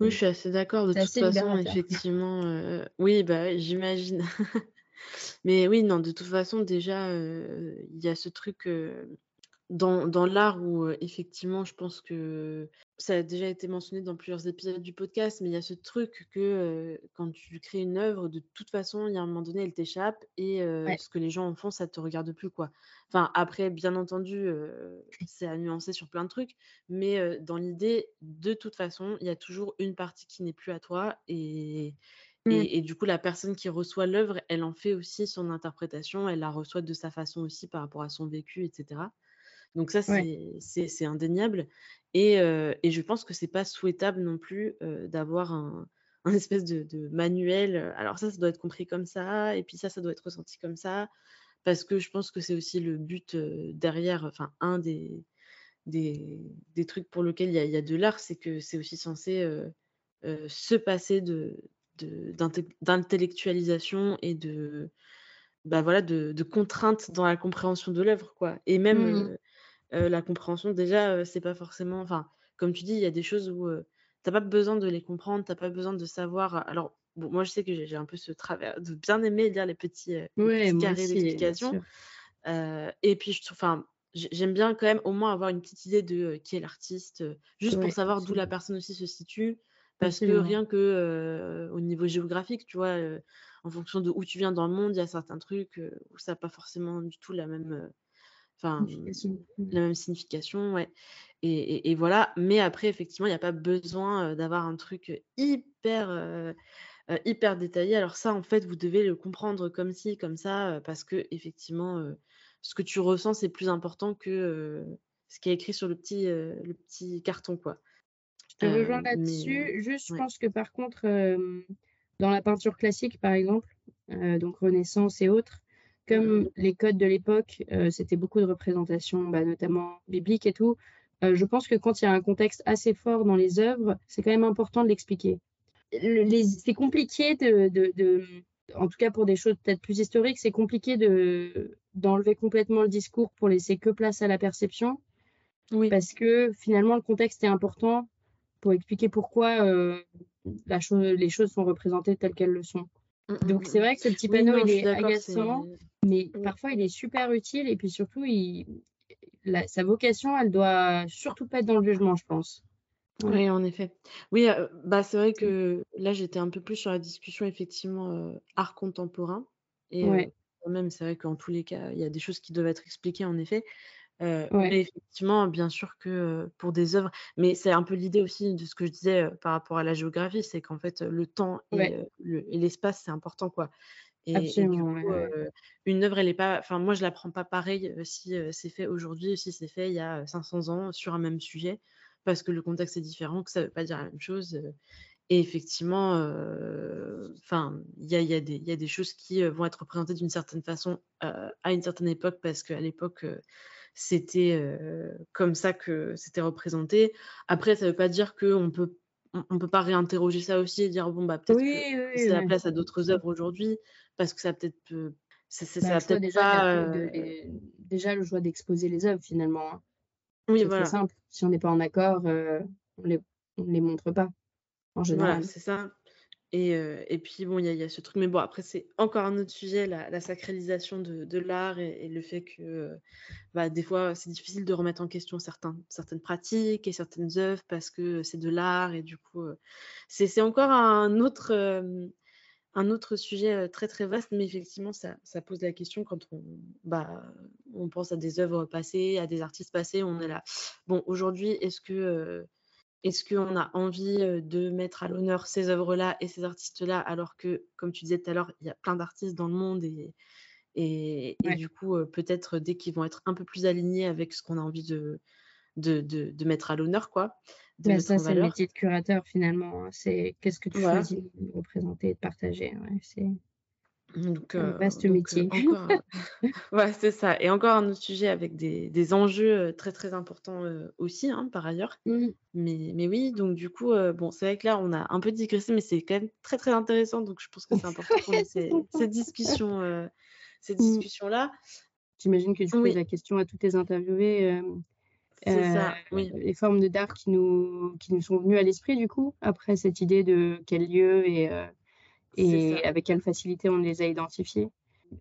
Oui, je suis assez d'accord. De toute façon, effectivement, oui, bah, j'imagine. Mais oui, non, de toute façon, déjà, il y a ce truc dans, dans l'art où effectivement, je pense que ça a déjà été mentionné dans plusieurs épisodes du podcast, mais il y a ce truc que quand tu crées une œuvre, de toute façon, il y a un moment donné, elle t'échappe et ce que les gens en font, ça te regarde plus, quoi. Enfin, après, bien entendu, c'est à nuancer sur plein de trucs, mais dans l'idée, de toute façon, il y a toujours une partie qui n'est plus à toi et, mmh. et, et, du coup, la personne qui reçoit l'œuvre, elle en fait aussi son interprétation, elle la reçoit de sa façon aussi par rapport à son vécu, etc. Donc ça, c'est indéniable. Et, et, je pense que c'est pas souhaitable non plus d'avoir un, un, espèce de, manuel. Alors ça, ça doit être compris comme ça, et puis ça, ça doit être ressenti comme ça, parce que je pense que c'est aussi le but derrière, enfin un des, des, des, trucs pour lesquels il y a, y a de l'art, c'est que c'est aussi censé se passer de d'intellectualisation et de bah voilà de, de, contraintes dans la compréhension de l'œuvre quoi et même mmh la compréhension, déjà, c'est pas forcément. Enfin, comme tu dis, il y a des choses où t'as pas besoin de les comprendre, t'as pas besoin de savoir. Alors, bon, moi, je sais que j'ai un peu ce travers de bien aimer lire les petits, carrés d'explication. et puis, je trouve. Enfin, j'aime bien quand même au moins avoir une petite idée de qui est l'artiste, juste pour savoir d'où la personne aussi se situe. Parce que rien que au niveau géographique, tu vois, en fonction de où tu viens dans le monde, il y a certains trucs où ça n'a pas forcément du tout la même Enfin, la même signification, ouais. Et, et, voilà. Mais après, effectivement, il n'y a pas besoin d'avoir un truc hyper, hyper détaillé. Alors ça, en fait, vous devez le comprendre comme ci, comme ça, parce que effectivement, ce que tu ressens, c'est plus important que ce qui est écrit sur le petit, le petit carton, quoi. Je te rejoins là-dessus. Juste, je pense que par contre, dans la peinture classique, par exemple, donc Renaissance et autres, comme les codes de l'époque, euh, c'était beaucoup de représentations, bah, notamment bibliques et tout, euh, je pense que quand il y a un contexte assez fort dans les œuvres, c'est quand même important de l'expliquer. C'est compliqué de, en tout cas pour des choses peut-être plus historiques, c'est compliqué d'enlever complètement le discours pour laisser que place à la perception. Oui. Parce que finalement, le contexte est important pour expliquer pourquoi euh, la les choses sont représentées telles qu'elles le sont. Mmh, mmh, Donc c'est mmh. vrai que ce petit panneau, il est agaçant, mais parfois il est super utile et puis surtout, il... sa vocation, elle doit surtout pas être dans le jugement, je pense. Oui, en effet. Oui, bah, c'est vrai que là, j'étais un peu plus sur la discussion, effectivement, art contemporain. Et quand même, c'est vrai qu'en tous les cas, il y a des choses qui doivent être expliquées, en effet. Mais effectivement, bien sûr que pour des œuvres, mais c'est un peu l'idée aussi de ce que je disais par rapport à la géographie, c'est qu'en fait le temps et l'espace c'est important quoi. Et, du coup, une œuvre elle est pas, enfin moi je la prends pas pareil si c'est fait aujourd'hui, si c'est fait il y a 500 ans sur un même sujet, parce que le contexte est différent, que ça veut pas dire la même chose. Et effectivement, enfin, il y a, y, a y a, des choses qui vont être représentées d'une certaine façon à une certaine époque, parce qu'à l'époque c'était comme ça que c'était représenté. Après, ça ne veut pas dire qu'on peut on, peut pas réinterroger ça aussi et dire bon bah peut-être que c'est la place à d'autres œuvres aujourd'hui parce que ça peut-être ça, bah, peut-être déjà, pas déjà le choix d'exposer les œuvres finalement. Hein. Oui, c'est très simple. Si on n'est pas en accord, on les on les montre pas en général. Voilà, c'est ça. Et, puis, bon, il y, a ce truc. Mais bon, après, c'est encore un autre sujet, la, sacralisation de, l'art et, le fait que, bah, des fois, c'est difficile de remettre en question certains, certaines pratiques et certaines œuvres parce que c'est de l'art. Et du coup, c'est encore un autre, un autre sujet très, très vaste. Mais effectivement, ça, ça pose la question quand on, bah, on pense à des œuvres passées, à des artistes passés. On est là. Bon, aujourd'hui, est-ce que est-ce qu'on a envie de mettre à l'honneur ces œuvres-là et ces artistes-là, alors que, comme tu disais tout à l'heure, il y a plein d'artistes dans le monde et, et, du coup, peut-être dès qu'ils vont être un peu plus alignés avec ce qu'on a envie de, de, de, mettre à l'honneur, quoi. de bah, ça, c'est le métier de curateur finalement. Hein. C'est qu'est-ce que tu choisis de représenter et de partager. Donc, un vaste métier. ouais, c'est ça. Et encore un autre sujet avec des, des enjeux très très importants aussi, hein, par ailleurs. Mmh. Mais, mais oui, donc du coup, bon, c'est vrai que là, on a un peu digressé, mais c'est quand même très très intéressant. Donc je pense que c'est important qu'on ait ces, ces, discussions, ces mmh. discussions-là. J'imagine que tu poses la question à tous tes interviewés. ça, oui. Les formes de d'art qui nous, qui nous sont venues à l'esprit, du coup, après cette idée de quel lieu et et avec quelle facilité on les a identifiés.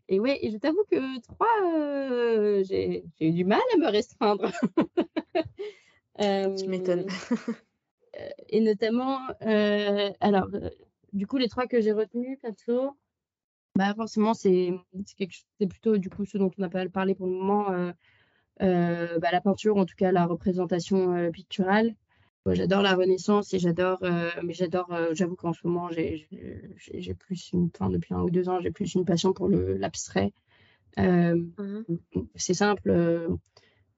Et ouais, et je t'avoue que trois, euh, j'ai eu du mal à me restreindre. euh, tu m'étonnes. Euh, et notamment, euh, alors, du coup, les trois que j'ai retenus, perso, bah forcément, c'est plutôt du coup ce dont on n'a pas parlé pour le moment, bah, la peinture, en tout cas la représentation picturale j'adore la Renaissance et j'adore, euh, mais j'adore, euh, j'avoue qu'en ce moment, j'ai plus une, enfin, depuis un ou deux ans, j'ai plus une passion pour l'abstrait. Euh, mmh c'est simple.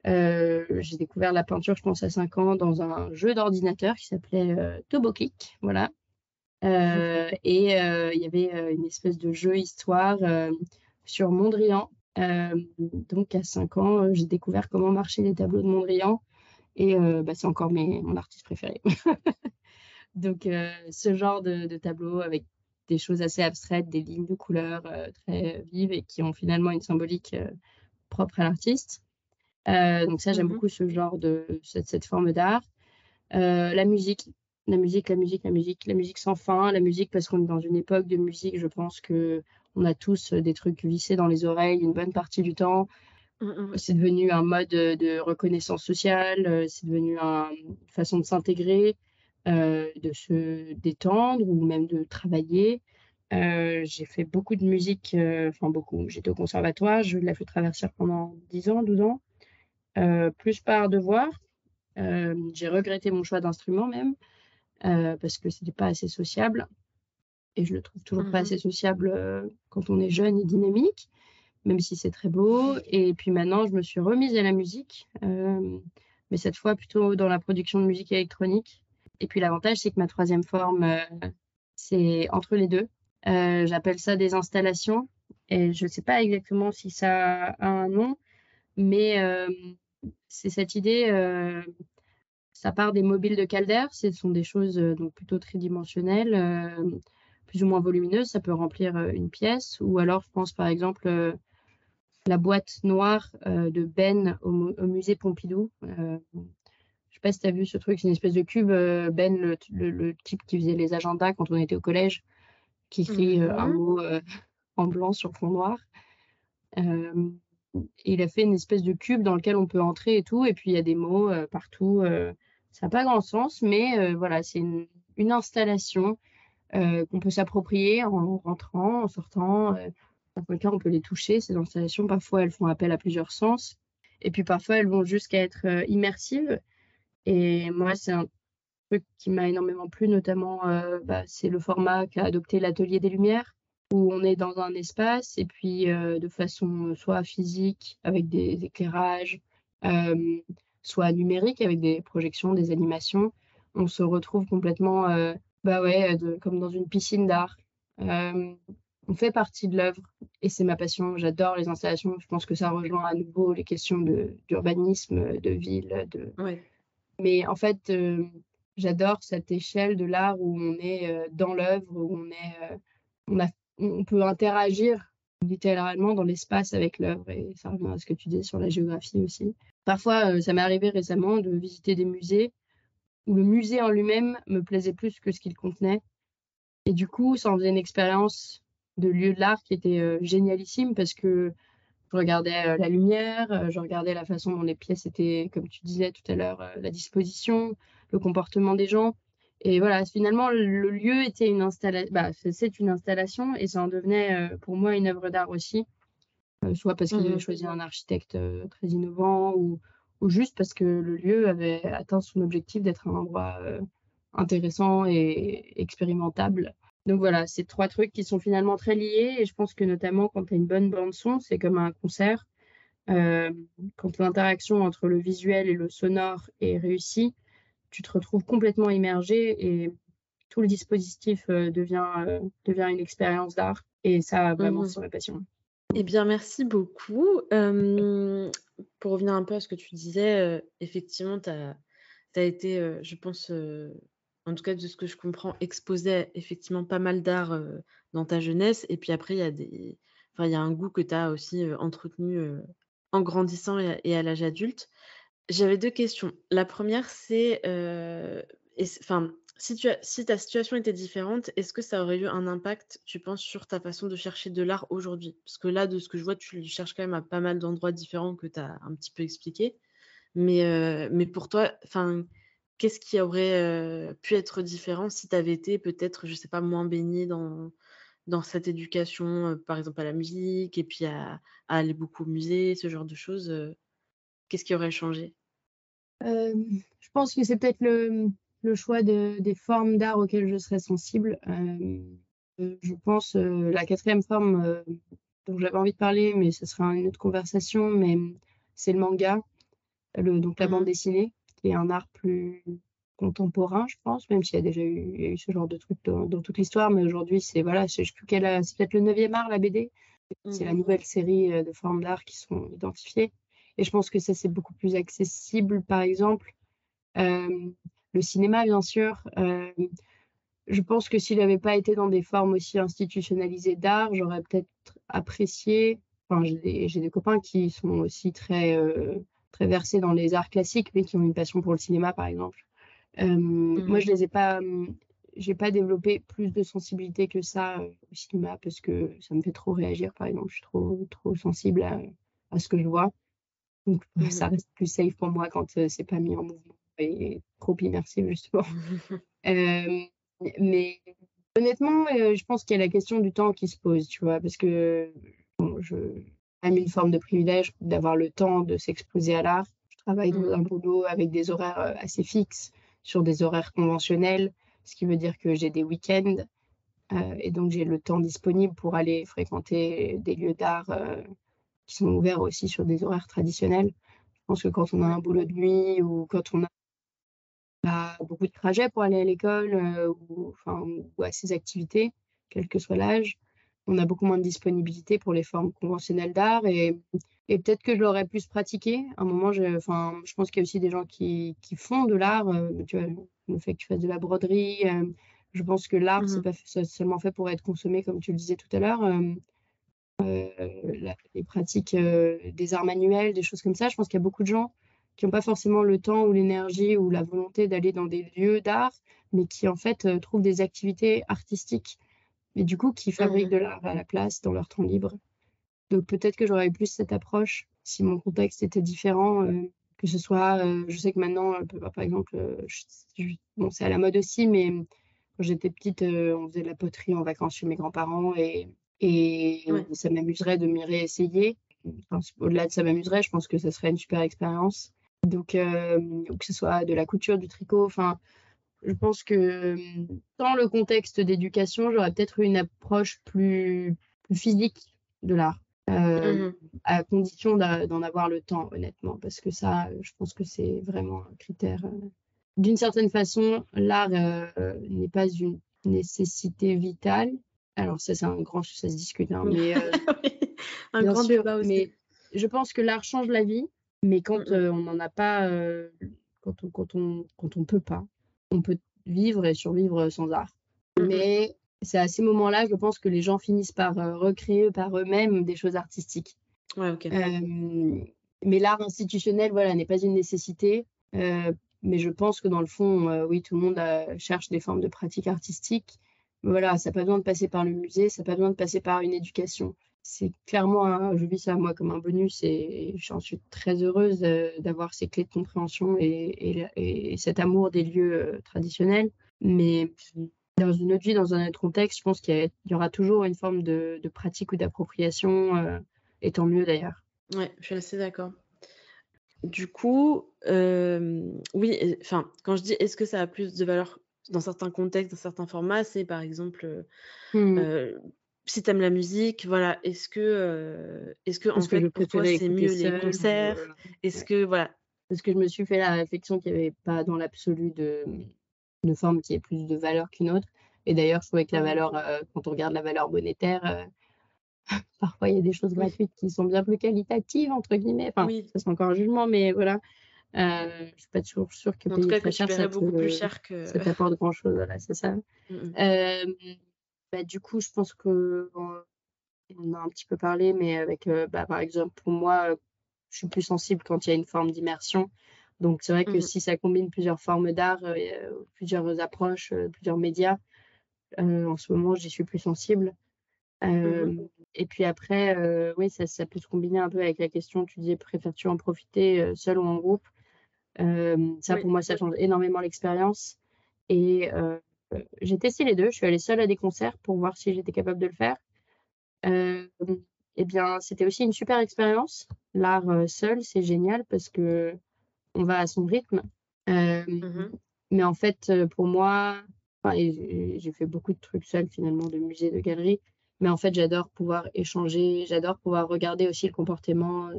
j'ai découvert la peinture, je pense, à 5 ans dans un jeu d'ordinateur qui s'appelait Tobokik. Voilà. et il y avait une espèce de jeu histoire sur Mondrian. donc, à 5 ans, j'ai découvert comment marchaient les tableaux de Mondrian. Et euh, bah, c'est encore mes, mon artiste préféré. Donc, euh, ce genre de, de, tableau avec des choses assez abstraites, des lignes de couleurs euh, très vives et qui ont finalement une symbolique propre à l'artiste. donc, ça, j'aime mmh beaucoup ce genre de cette, cette forme d'art. la musique, la musique, la musique, la musique, la musique sans fin, la musique parce qu'on est dans une époque de musique, je pense que on a tous des trucs vissés dans les oreilles une bonne partie du temps. Mmh, mmh. C'est devenu un mode de reconnaissance sociale, c'est devenu une façon de s'intégrer, de se détendre ou même de travailler. j'ai fait beaucoup de musique, enfin beaucoup. J'étais au conservatoire, je l'ai fait traverser pendant 10 ans, 12 ans, plus par devoir. j'ai regretté mon choix d'instrument même, parce que c'était pas assez sociable. Et je le trouve toujours pas mmh assez sociable quand on est jeune et dynamique même si c'est très beau. Et puis maintenant, je me suis remise à la musique, euh, mais cette fois plutôt dans la production de musique électronique. Et puis l'avantage, c'est que ma troisième forme, euh, c'est entre les deux. Euh, j'appelle ça des installations. Et je ne sais pas exactement si ça a un nom, mais c'est cette idée ça part des mobiles de Calder, ce sont des choses donc plutôt tridimensionnelles, plus ou moins volumineuses, ça peut remplir une pièce, ou alors je pense par exemple la boîte noire euh, de Ben au, musée Pompidou. Euh, je sais pas si tu as vu ce truc, c'est une espèce de cube. Euh, ben, le, type qui faisait les agendas quand on était au collège, qui écrit un mhm. mot en blanc sur fond noir. il a fait une espèce de cube dans lequel on peut entrer et tout, et puis il y a des mots partout. ça n'a pas grand sens, mais voilà, c'est une, une, installation qu'on peut s'approprier en rentrant, en sortant certains cas, on peut les toucher, ces installations. Parfois, elles font appel à plusieurs sens. Et puis parfois, elles vont jusqu'à être euh, immersives. Et moi, c'est un truc qui m'a énormément plu, notamment, euh, bah, c'est le format qu'a adopté l'Atelier des Lumières, où on est dans un espace et puis euh, de façon soit physique, avec des éclairages, soit numérique, avec des projections, des animations. On se retrouve complètement, bah ouais, comme dans une piscine d'art on fait partie de l'œuvre et c'est ma passion. J'adore les installations. Je pense que ça rejoint à nouveau les questions d'urbanisme, de, ville. De... Mais en fait, euh, j'adore cette échelle de l'art où on est euh, dans l'œuvre, où on est, euh, on, a, on peut interagir littéralement dans l'espace avec l'œuvre et ça revient à ce que tu dis sur la géographie aussi. Parfois, ça m'est arrivé récemment de visiter des musées où le musée en lui-même me plaisait plus que ce qu'il contenait. Et du coup, ça en faisait une expérience de lieux de l'art qui était euh, génialissime parce que je regardais euh, la lumière, euh, je regardais la façon dont les pièces étaient, comme tu disais tout à l'heure, la disposition, le comportement des gens. Et voilà, finalement, le lieu était une installation, bah, c'est une installation et ça en devenait pour moi une œuvre d'art aussi, soit parce avaient mmh choisi un architecte très innovant ou, ou, juste parce que le lieu avait atteint son objectif d'être un endroit intéressant et expérimentable. Donc voilà, c'est trois trucs qui sont finalement très liés et je pense que notamment quand tu as une bonne bande son, c'est comme un concert. Euh, quand l'interaction entre le visuel et le sonore est réussie, tu te retrouves complètement immergé et tout le dispositif devient, devient une expérience d'art. Et ça, vraiment, mmh c'est ma passion. Eh bien, merci beaucoup. pour revenir un peu à ce que tu disais, effectivement, tu as, été, je pense, en tout cas de ce que je comprends, exposé effectivement pas mal d'art dans ta jeunesse. Et puis après, il y a un goût que tu as aussi entretenu en grandissant et à, l'âge adulte. J'avais deux questions. La première, c'est, enfin, si ta situation était différente, est-ce que ça aurait eu un impact, tu penses, sur ta façon de chercher de l'art aujourd'hui? Parce que là, de ce que je vois, tu cherches quand même à pas mal d'endroits différents que tu as un petit peu expliqué. Mais, mais pour toi, enfin, qu'est-ce qui aurait pu être différent si tu avais été peut-être, je sais pas, moins baigné dans, dans cette éducation, par exemple à la musique, et puis à, aller beaucoup au musée, ce genre de choses Qu'est-ce qui aurait changé? Je pense que c'est peut-être le, le choix de, des formes d'art auxquelles je serais sensible. je pense la quatrième forme dont j'avais envie de parler, mais ce sera une autre conversation, mais c'est le manga, le, donc la bande mmh dessinée, qui est un art plus contemporain, je pense, même s'il y a déjà eu, eu, ce genre de truc dans, toute l'histoire, mais aujourd'hui, c'est voilà, je sais plus quelle, c'est peut-être le 9e art, la BD. C'est la mmh nouvelle série de formes d'art qui sont identifiées. Et je pense que ça, c'est beaucoup plus accessible, par exemple. le cinéma, bien sûr. je pense que s'il n'avait pas été dans des formes aussi institutionnalisées d'art, j'aurais peut-être apprécié. Enfin, j'ai des, copains qui sont aussi très, très versés dans les arts classiques, mais qui ont une passion pour le cinéma, par exemple. Mmh moi, je les ai pas, mmh, j'ai pas développé plus de sensibilité que ça au cinéma parce que ça me fait trop réagir, par exemple. Je suis trop, trop sensible à, à ce que je vois. Donc, mmh ça reste plus safe pour moi quand c'est pas mis en mouvement et trop immersif, justement. mais honnêtement, je pense qu'il y a la question du temps qui se pose, tu vois, parce que bon, je même une forme de privilège d'avoir le temps de s'exposer à l'art. Je travaille dans un boulot avec des horaires assez fixes sur des horaires conventionnels, ce qui veut dire que j'ai des week-ends euh, et donc j'ai le temps disponible pour aller fréquenter des lieux d'art euh, qui sont ouverts aussi sur des horaires traditionnels. Je pense que quand on a un boulot de nuit ou quand on a bah, beaucoup de trajets pour aller à l'école euh, ou, enfin, ou à ses activités, quel que soit l'âge, on a beaucoup moins de disponibilité pour les formes conventionnelles d'art et, et peut-être que je l'aurais plus pratiqué. À un moment, je, enfin, je pense qu'il y a aussi des gens qui, qui font de l'art. Euh, tu vois, le fait que tu fasses de la broderie, euh, je pense que l'art, mmh c'est pas seulement fait pour être consommé, comme tu le disais tout à l'heure. Euh, les pratiques des arts manuels, des choses comme ça, je pense qu'il y a beaucoup de gens qui n'ont pas forcément le temps ou l'énergie ou la volonté d'aller dans des lieux d'art, mais qui en fait trouvent des activités artistiques mais du coup qui fabriquent mmh. de l'art à la place dans leur temps libre. Donc peut-être que j'aurais eu plus cette approche si mon contexte était différent, euh, que ce soit, euh, je sais que maintenant, euh, par exemple, bon, c'est à la mode aussi, mais quand j'étais petite, on faisait de la poterie en vacances chez mes grands-parents et, et ça m'amuserait de m'y réessayer. Au-delà de ça m'amuserait, je pense que ça serait une super expérience. Donc, que ce soit de la couture, du tricot, enfin, je pense que dans le contexte d'éducation, j'aurais peut-être eu une approche plus, physique de l'art, euh, mmh à condition d'en avoir le temps, honnêtement, parce que ça, je pense que c'est vraiment un critère. Euh. D'une certaine façon, l'art euh, n'est pas une nécessité vitale. Alors ça, c'est un grand, ça se discute, hein, mais un grand débat aussi. Mais je pense que l'art change la vie, mais quand mmh on n'en a pas, quand on, quand on, quand on peut pas, on peut vivre et survivre sans art. Mmh Mais c'est à ces moments-là, je pense que les gens finissent par euh, recréer par eux-mêmes des choses artistiques. Ouais, mais l'art institutionnel, voilà, n'est pas une nécessité. Euh, mais je pense que dans le fond, euh, oui, tout le monde cherche des formes de pratiques artistiques. voilà, ça n'a pas besoin de passer par le musée, ça n'a pas besoin de passer par une éducation c'est clairement, je vis ça moi comme un bonus et, j'en suis très heureuse d'avoir ces clés de compréhension et, cet amour des lieux euh, traditionnels. Mais dans une autre vie, dans un autre contexte, je pense qu'il y, aura toujours une forme de, pratique ou d'appropriation, euh, et tant mieux d'ailleurs. Ouais, je suis assez d'accord. Du coup, euh, oui, enfin, quand je dis est-ce que ça a plus de valeur dans certains contextes, dans certains formats, c'est par exemple mmh si tu aimes la musique, voilà, est-ce que, est-ce que en fait pour toi c'est mieux les concerts? Est-ce que voilà, parce que je me suis fait la réflexion qu'il n'y avait pas dans l'absolu de, de forme qui ait plus de valeur qu'une autre. Et d'ailleurs, je trouvais que la valeur, euh, quand on regarde la valeur monétaire, parfois il y a des choses gratuites qui sont bien plus qualitatives, entre guillemets. Enfin, Oui. ça c'est encore un jugement, mais voilà. Euh, je suis pas toujours sûre que En tout payer cas, que tu ça beaucoup te- plus cher que. ça t'apporte grand-chose. Voilà, c'est ça. Mm, mm. Euh, bah, du coup, je pense que on a un petit peu parlé, mais avec, euh, bah, par exemple, pour moi, je suis plus sensible quand il y a une forme d'immersion. Donc, c'est vrai que Mhm. si ça combine plusieurs formes d'art, euh, euh, plusieurs approches, euh, plusieurs médias, euh, en ce moment, j'y suis plus sensible. Euh, Et puis après, oui, ça, ça peut se combiner un peu avec la question, tu disais, préfères-tu en profiter seul ou en groupe? Ça, Oui. pour moi, ça change énormément l'expérience. Et j'ai testé les deux. Je suis allée seule à des concerts pour voir si j'étais capable de le faire. Euh, eh bien, c'était aussi une super expérience. L'art euh, seul, c'est génial parce que on va à son rythme. Euh, Mhm. mais en fait, euh, pour moi, enfin, et j'ai fait beaucoup de trucs seul finalement, de musées, de galeries. Mais en fait, j'adore pouvoir échanger, j'adore pouvoir regarder aussi le comportement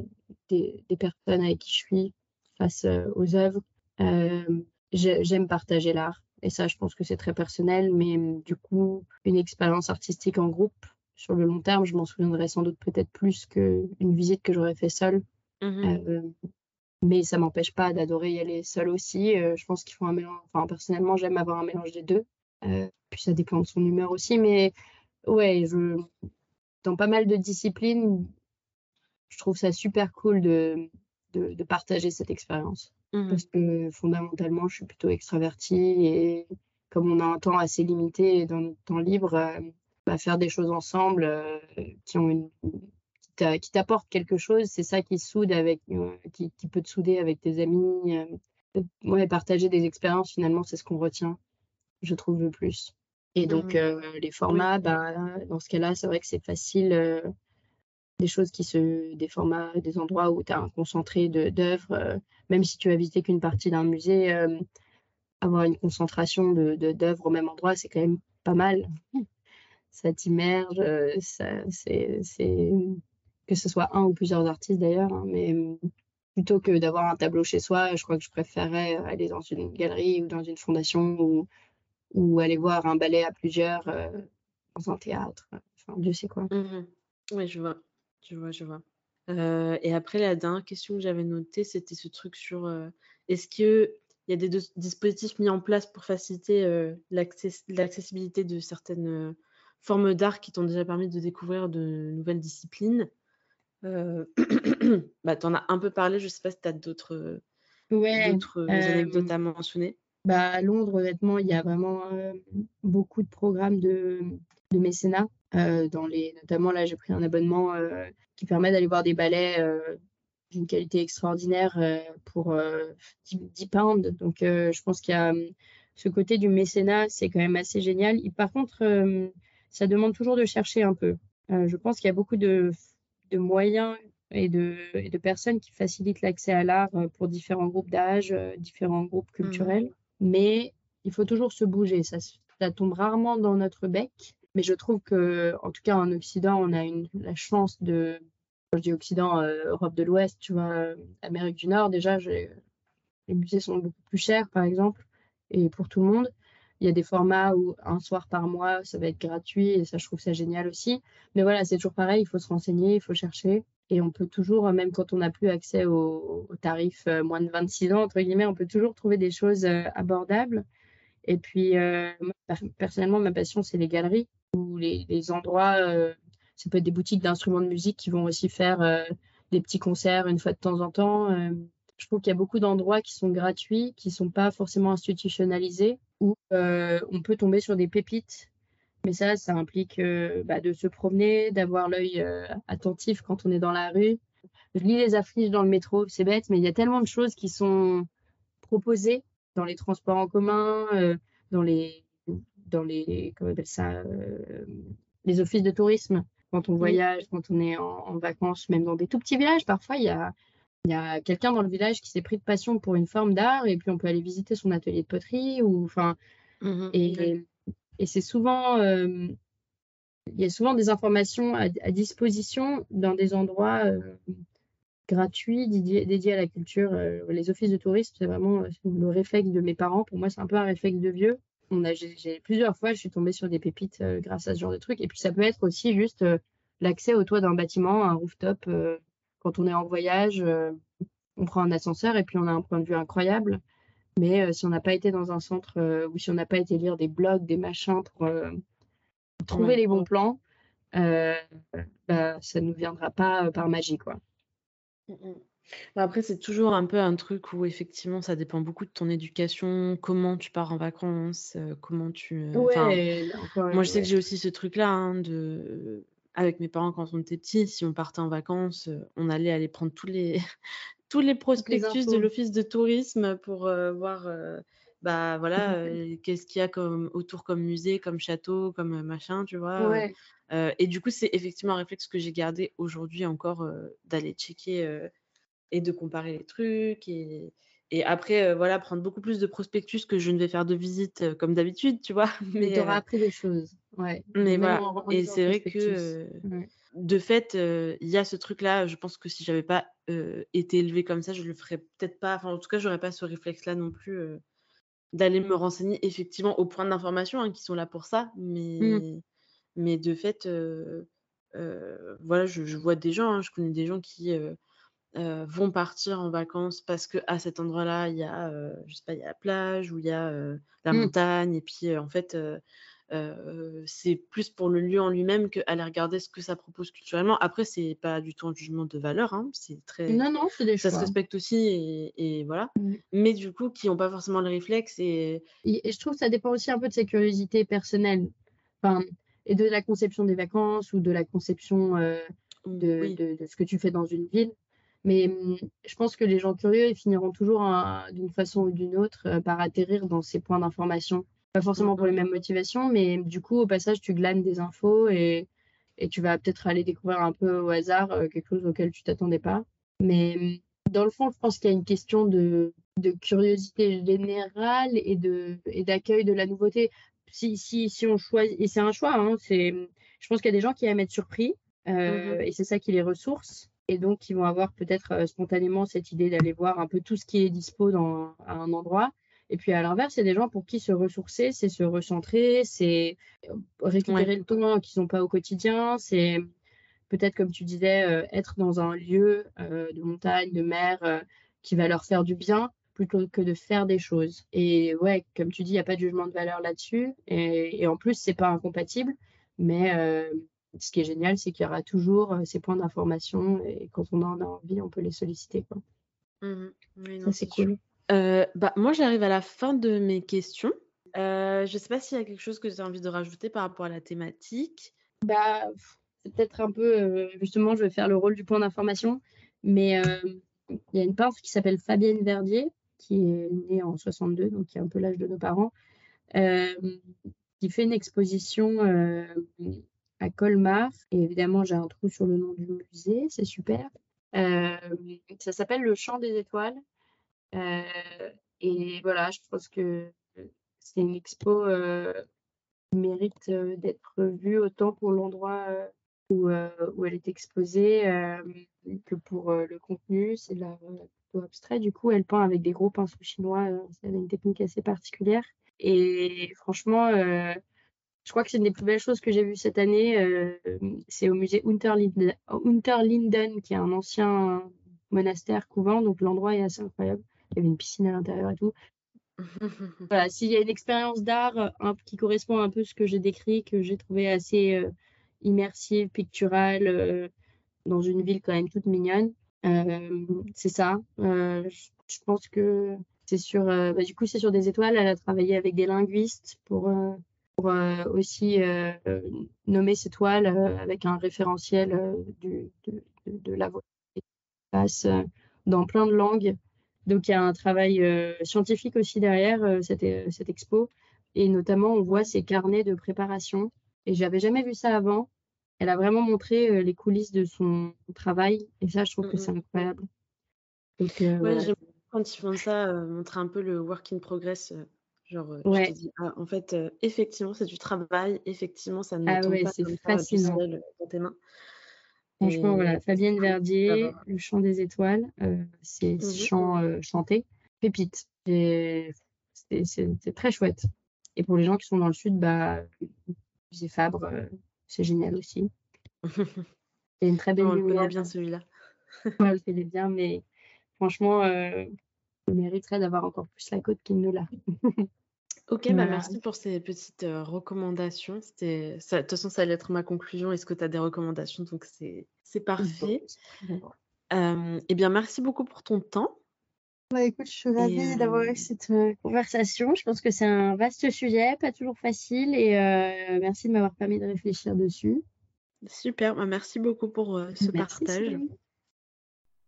des, des personnes avec qui je suis face euh, aux œuvres. Euh, j'ai- J'aime partager l'art. Et ça, je pense que c'est très personnel. Mais euh, du coup, une expérience artistique en groupe, sur le long terme, je m'en souviendrai sans doute peut-être plus qu'une visite que j'aurais fait seule. Mhm. Euh, mais ça m'empêche pas d'adorer y aller seule aussi. Euh, je pense qu'il faut un mélange. Enfin, personnellement, j'aime avoir un mélange des deux. Euh, puis ça dépend de son humeur aussi. Mais ouais, je... dans pas mal de disciplines, je trouve ça super cool de, de, de partager cette expérience. Mhm. Parce que fondamentalement, je suis plutôt extravertie et comme on a un temps assez limité dans notre temps libre, euh, bah, faire des choses ensemble euh, qui ont une qui t'a- qui t'apportent quelque chose, c'est ça qui soude avec euh, qui, qui peut te souder avec tes amis. ouais, partager des expériences, finalement, c'est ce qu'on retient, je trouve le plus. Et donc Mhm. euh, les formats, bah, dans ce cas-là, c'est vrai que c'est facile. Des choses qui se, des formats, des endroits où tu as un concentré de- d'œuvres, euh, même si tu as visité qu'une partie d'un musée, euh, avoir une concentration de, de- d'œuvres au même endroit, c'est quand même pas mal. Ça t'immerge, euh, ça, c'est, que ce soit un ou plusieurs artistes d'ailleurs, hein, mais plutôt que d'avoir un tableau chez soi, je crois que je préférerais aller dans une galerie ou dans une fondation ou, ou aller voir un ballet à plusieurs euh, dans un théâtre. Enfin, Dieu sait quoi. Mhm. Oui, je vois. Je vois, je vois. Euh, et après, la dernière question que j'avais notée, c'était ce truc sur euh, est-ce qu'il y a des dispositifs mis en place pour faciliter euh, l'access- l'accessibilité de certaines formes d'art qui t'ont déjà permis de découvrir de nouvelles disciplines? Bah, Tu en as un peu parlé, je sais pas si tu as d'autres Ouais, anecdotes à mentionner. Bah, à Londres, honnêtement, il y a vraiment beaucoup de programmes de, de mécénat. Euh, dans les, notamment, là, j'ai pris un abonnement euh, qui permet d'aller voir des ballets euh, d'une qualité extraordinaire euh, pour euh, 10, 10 pounds. Donc, euh, je pense qu'il y a euh, ce côté du mécénat, c'est quand même assez génial. Et par contre, euh, ça demande toujours de chercher un peu. Euh, je pense qu'il y a beaucoup de, de moyens et de, et de personnes qui facilitent l'accès à l'art pour différents groupes d'âge, différents groupes culturels. Mais il faut toujours se bouger. Ça, ça tombe rarement dans notre bec. Mais je trouve que, en tout cas, en Occident, on a une, la chance de, quand je dis Occident, euh, Europe de l'Ouest, tu vois, euh, Amérique du Nord, déjà, les musées sont beaucoup plus chers, par exemple, et pour tout le monde. Il y a des formats où un soir par mois, ça va être gratuit, et ça, je trouve ça génial aussi. Mais voilà, c'est toujours pareil, il faut se renseigner, il faut chercher. Et on peut toujours, euh, même quand on n'a plus accès aux, tarifs moins de 26 ans, entre guillemets, on peut toujours trouver des choses abordables. Et puis, personnellement, ma passion, c'est les galeries les, endroits. euh, ça peut être des boutiques d'instruments de musique qui vont aussi faire euh, des petits concerts une fois de temps en temps. Euh, je trouve qu'il y a beaucoup d'endroits qui sont gratuits, qui sont pas forcément institutionnalisés, où on peut tomber sur des pépites. Mais ça, ça implique bah, de se promener, d'avoir l'œil attentif quand on est dans la rue. Je lis les affiches dans le métro, c'est bête, mais il y a tellement de choses qui sont proposées dans les transports en commun, dans les, dans les, comment on appelle ça, euh, les offices de tourisme. Quand on Oui. voyage, quand on est en, en vacances, même dans des tout petits villages, parfois il y a, il y a quelqu'un dans le village qui s'est pris de passion pour une forme d'art et puis on peut aller visiter son atelier de poterie ou enfin Mhm. et, et c'est souvent euh, il y a souvent des informations à, à disposition dans des endroits euh, gratuits dédiés, à la culture. les offices de tourisme, c'est vraiment le réflexe de mes parents. Pour moi, c'est un peu un réflexe de vieux. On a, j'ai, plusieurs fois, je suis tombée sur des pépites grâce à ce genre de trucs. Et puis, ça peut être aussi juste l'accès au toit d'un bâtiment, un rooftop. quand on est en voyage, on prend un ascenseur et puis on a un point de vue incroyable. Mais si on n'a pas été dans un centre ou si on n'a pas été lire des blogs, des machins pour trouver les bons plans, euh, bah, ça ne viendra pas euh, par magie, quoi. Mmh, mmh. Bah, après, c'est toujours un peu un truc où effectivement, ça dépend beaucoup de ton éducation, comment tu pars en vacances, euh, comment tu. moi, je sais que j'ai aussi ce truc-là hein, de avec mes parents quand on était petits, si on partait en vacances, on allait aller prendre tous les tous les prospectus de l'office de tourisme pour voir bah voilà, qu'est-ce qu'il y a comme autour comme musée, comme château, comme machin, tu vois. et du coup, c'est effectivement un réflexe que j'ai gardé aujourd'hui encore d'aller checker et de comparer les trucs et, et après, voilà, prendre beaucoup plus de prospectus que je ne vais faire de visite comme d'habitude, tu vois. Mais tu auras appris des choses. Ouais. Mais voilà. Et c'est vrai que de fait, il y a ce truc-là. Je pense que si j'avais pas été élevée comme ça, je le ferais peut-être pas. Enfin, en tout cas, j'aurais pas ce réflexe-là non plus d'aller me renseigner effectivement aux points d'information hein, qui sont là pour ça. Mais, mmh. mais de fait, voilà, je, vois des gens, hein, je connais des gens qui vont partir en vacances parce que à cet endroit-là, il y a, je sais pas, il y a la plage ou il y a la mmh. montagne. Et puis, en fait, c'est plus pour le lieu en lui-même qu'aller regarder ce que ça propose culturellement. Après, c'est pas du tout un jugement de valeur, hein, c'est très. Non, non, c'est des Ça se respecte aussi et, voilà. Mmh. Mais du coup, qui n'ont pas forcément le réflexe et... et. je trouve que ça dépend aussi un peu de sa curiosité personnelle. Enfin, et de la conception des vacances ou de la conception de, de, ce que tu fais dans une ville. Mais mmh, je pense que les gens curieux, ils finiront toujours d'une façon ou d'une autre par atterrir dans ces points d'information pas forcément pour les mêmes motivations, mais du coup, au passage, tu glanes des infos et, et tu vas peut-être aller découvrir un peu au hasard euh, quelque chose auquel tu t'attendais pas. Mais mm, dans le fond, je pense qu'il y a une question de, de curiosité générale et de et d'accueil de la nouveauté. Si, si, si on choisit, et c'est un choix, hein, je pense qu'il y a des gens qui aiment être surpris euh, mm-hmm. et c'est ça qui les ressource. Et donc, qui vont avoir peut-être euh, spontanément cette idée d'aller voir un peu tout ce qui est dispo dans, à un endroit. Et puis à l'inverse, c'est des gens pour qui se ressourcer, c'est se recentrer, c'est récupérer le temps qu'ils n'ont pas au quotidien, c'est peut-être, comme tu disais, euh, être dans un lieu euh, de montagne, de mer, euh, qui va leur faire du bien plutôt que de faire des choses. Et ouais, comme tu dis, il n'y a pas de jugement de valeur là-dessus. Et, en plus, c'est pas incompatible. Mais ce qui est génial, c'est qu'il y aura toujours ces points d'information. Et quand on en a envie, on peut les solliciter. Quoi. Mmh Ça, c'est cool. Euh, bah, moi, j'arrive à la fin de mes questions. Euh, je ne sais pas s'il y a quelque chose que tu as envie de rajouter par rapport à la thématique. Bah, c'est peut-être un peu, euh, justement, je vais faire le rôle du point d'information, mais il y a une peintre qui s'appelle Fabienne Verdier, qui est née en 62, donc qui est un peu l'âge de nos parents, qui fait une exposition à Colmar. Et évidemment, j'ai un trou sur le nom du musée, c'est super. ça s'appelle Le Chant des Étoiles. Euh, et voilà, je pense que c'est une expo euh, qui mérite euh, d'être vue autant pour l'endroit où, où, elle est exposée que pour le contenu. C'est l'art plutôt abstrait. Du coup, elle peint avec des gros pinceaux chinois. c'est une technique assez particulière. Et franchement, je crois que c'est une des plus belles choses que j'ai vues cette année. c'est au musée Unterlinden, Unterlinden, qui est un ancien monastère couvent. Donc l'endroit est assez incroyable il y avait une piscine à l'intérieur et tout. voilà, s'il y a une expérience d'art qui correspond un peu à ce que j'ai décrit, que j'ai trouvé assez euh, immersive, picturale, euh, dans une ville quand même toute mignonne, euh, c'est ça. je pense que c'est sur, bah, du coup, c'est sur des étoiles. Elle a travaillé avec des linguistes pour, pour aussi nommer ces toiles avec un référentiel du, de, de, la voix qui passe dans plein de langues. Donc il y a un travail euh, scientifique aussi derrière euh, cette, euh, cette, expo. Et notamment, on voit ses carnets de préparation. Et j'avais jamais vu ça avant. Elle a vraiment montré les coulisses de son travail. Et ça, je trouve que c'est incroyable. Donc, ouais, quand ils font ça, montrer un peu le work in progress. Genre, je te dis, ah, en fait, effectivement, c'est du travail. Effectivement, ça ne ah, ouais, c'est fascinant. dans tes mains. Franchement, voilà, Fabienne Verdier, Le Chant des Étoiles, c'est mmh chant chanté. Pépite. C'est très chouette. Et pour les gens qui sont dans le sud, bah, Fabre, c'est génial aussi. C'est une très belle On le connaît bien celui-là. on le connaît bien, mais franchement, il mériterait d'avoir encore plus la côte qu'il ne l'a. Ok, bah merci pour ces petites recommandations. C'était, de toute façon, ça allait être ma conclusion. Est-ce que tu as des recommandations? Donc, c'est, c'est parfait. eh bien, merci beaucoup pour ton temps. Bah, écoute, je suis ravie d'avoir eu cette conversation. Je pense que c'est un vaste sujet, pas toujours facile. Et merci de m'avoir permis de réfléchir dessus. Super, bah, merci beaucoup pour ce partage.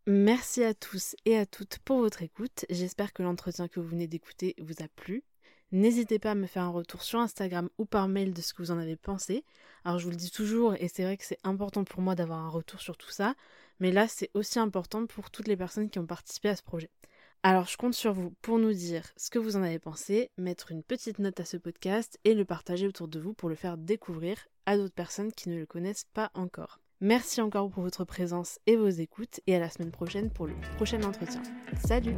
Merci à tous et à toutes pour votre écoute. J'espère que l'entretien que vous venez d'écouter vous a plu. N'hésitez pas à me faire un retour sur Instagram ou par mail de ce que vous en avez pensé. Alors je vous le dis toujours, et c'est vrai que c'est important pour moi d'avoir un retour sur tout ça, mais là c'est aussi important pour toutes les personnes qui ont participé à ce projet. Alors je compte sur vous pour nous dire ce que vous en avez pensé, mettre une petite note à ce podcast et le partager autour de vous pour le faire découvrir à d'autres personnes qui ne le connaissent pas encore. Merci encore pour votre présence et vos écoutes et à la semaine prochaine pour le prochain entretien. Salut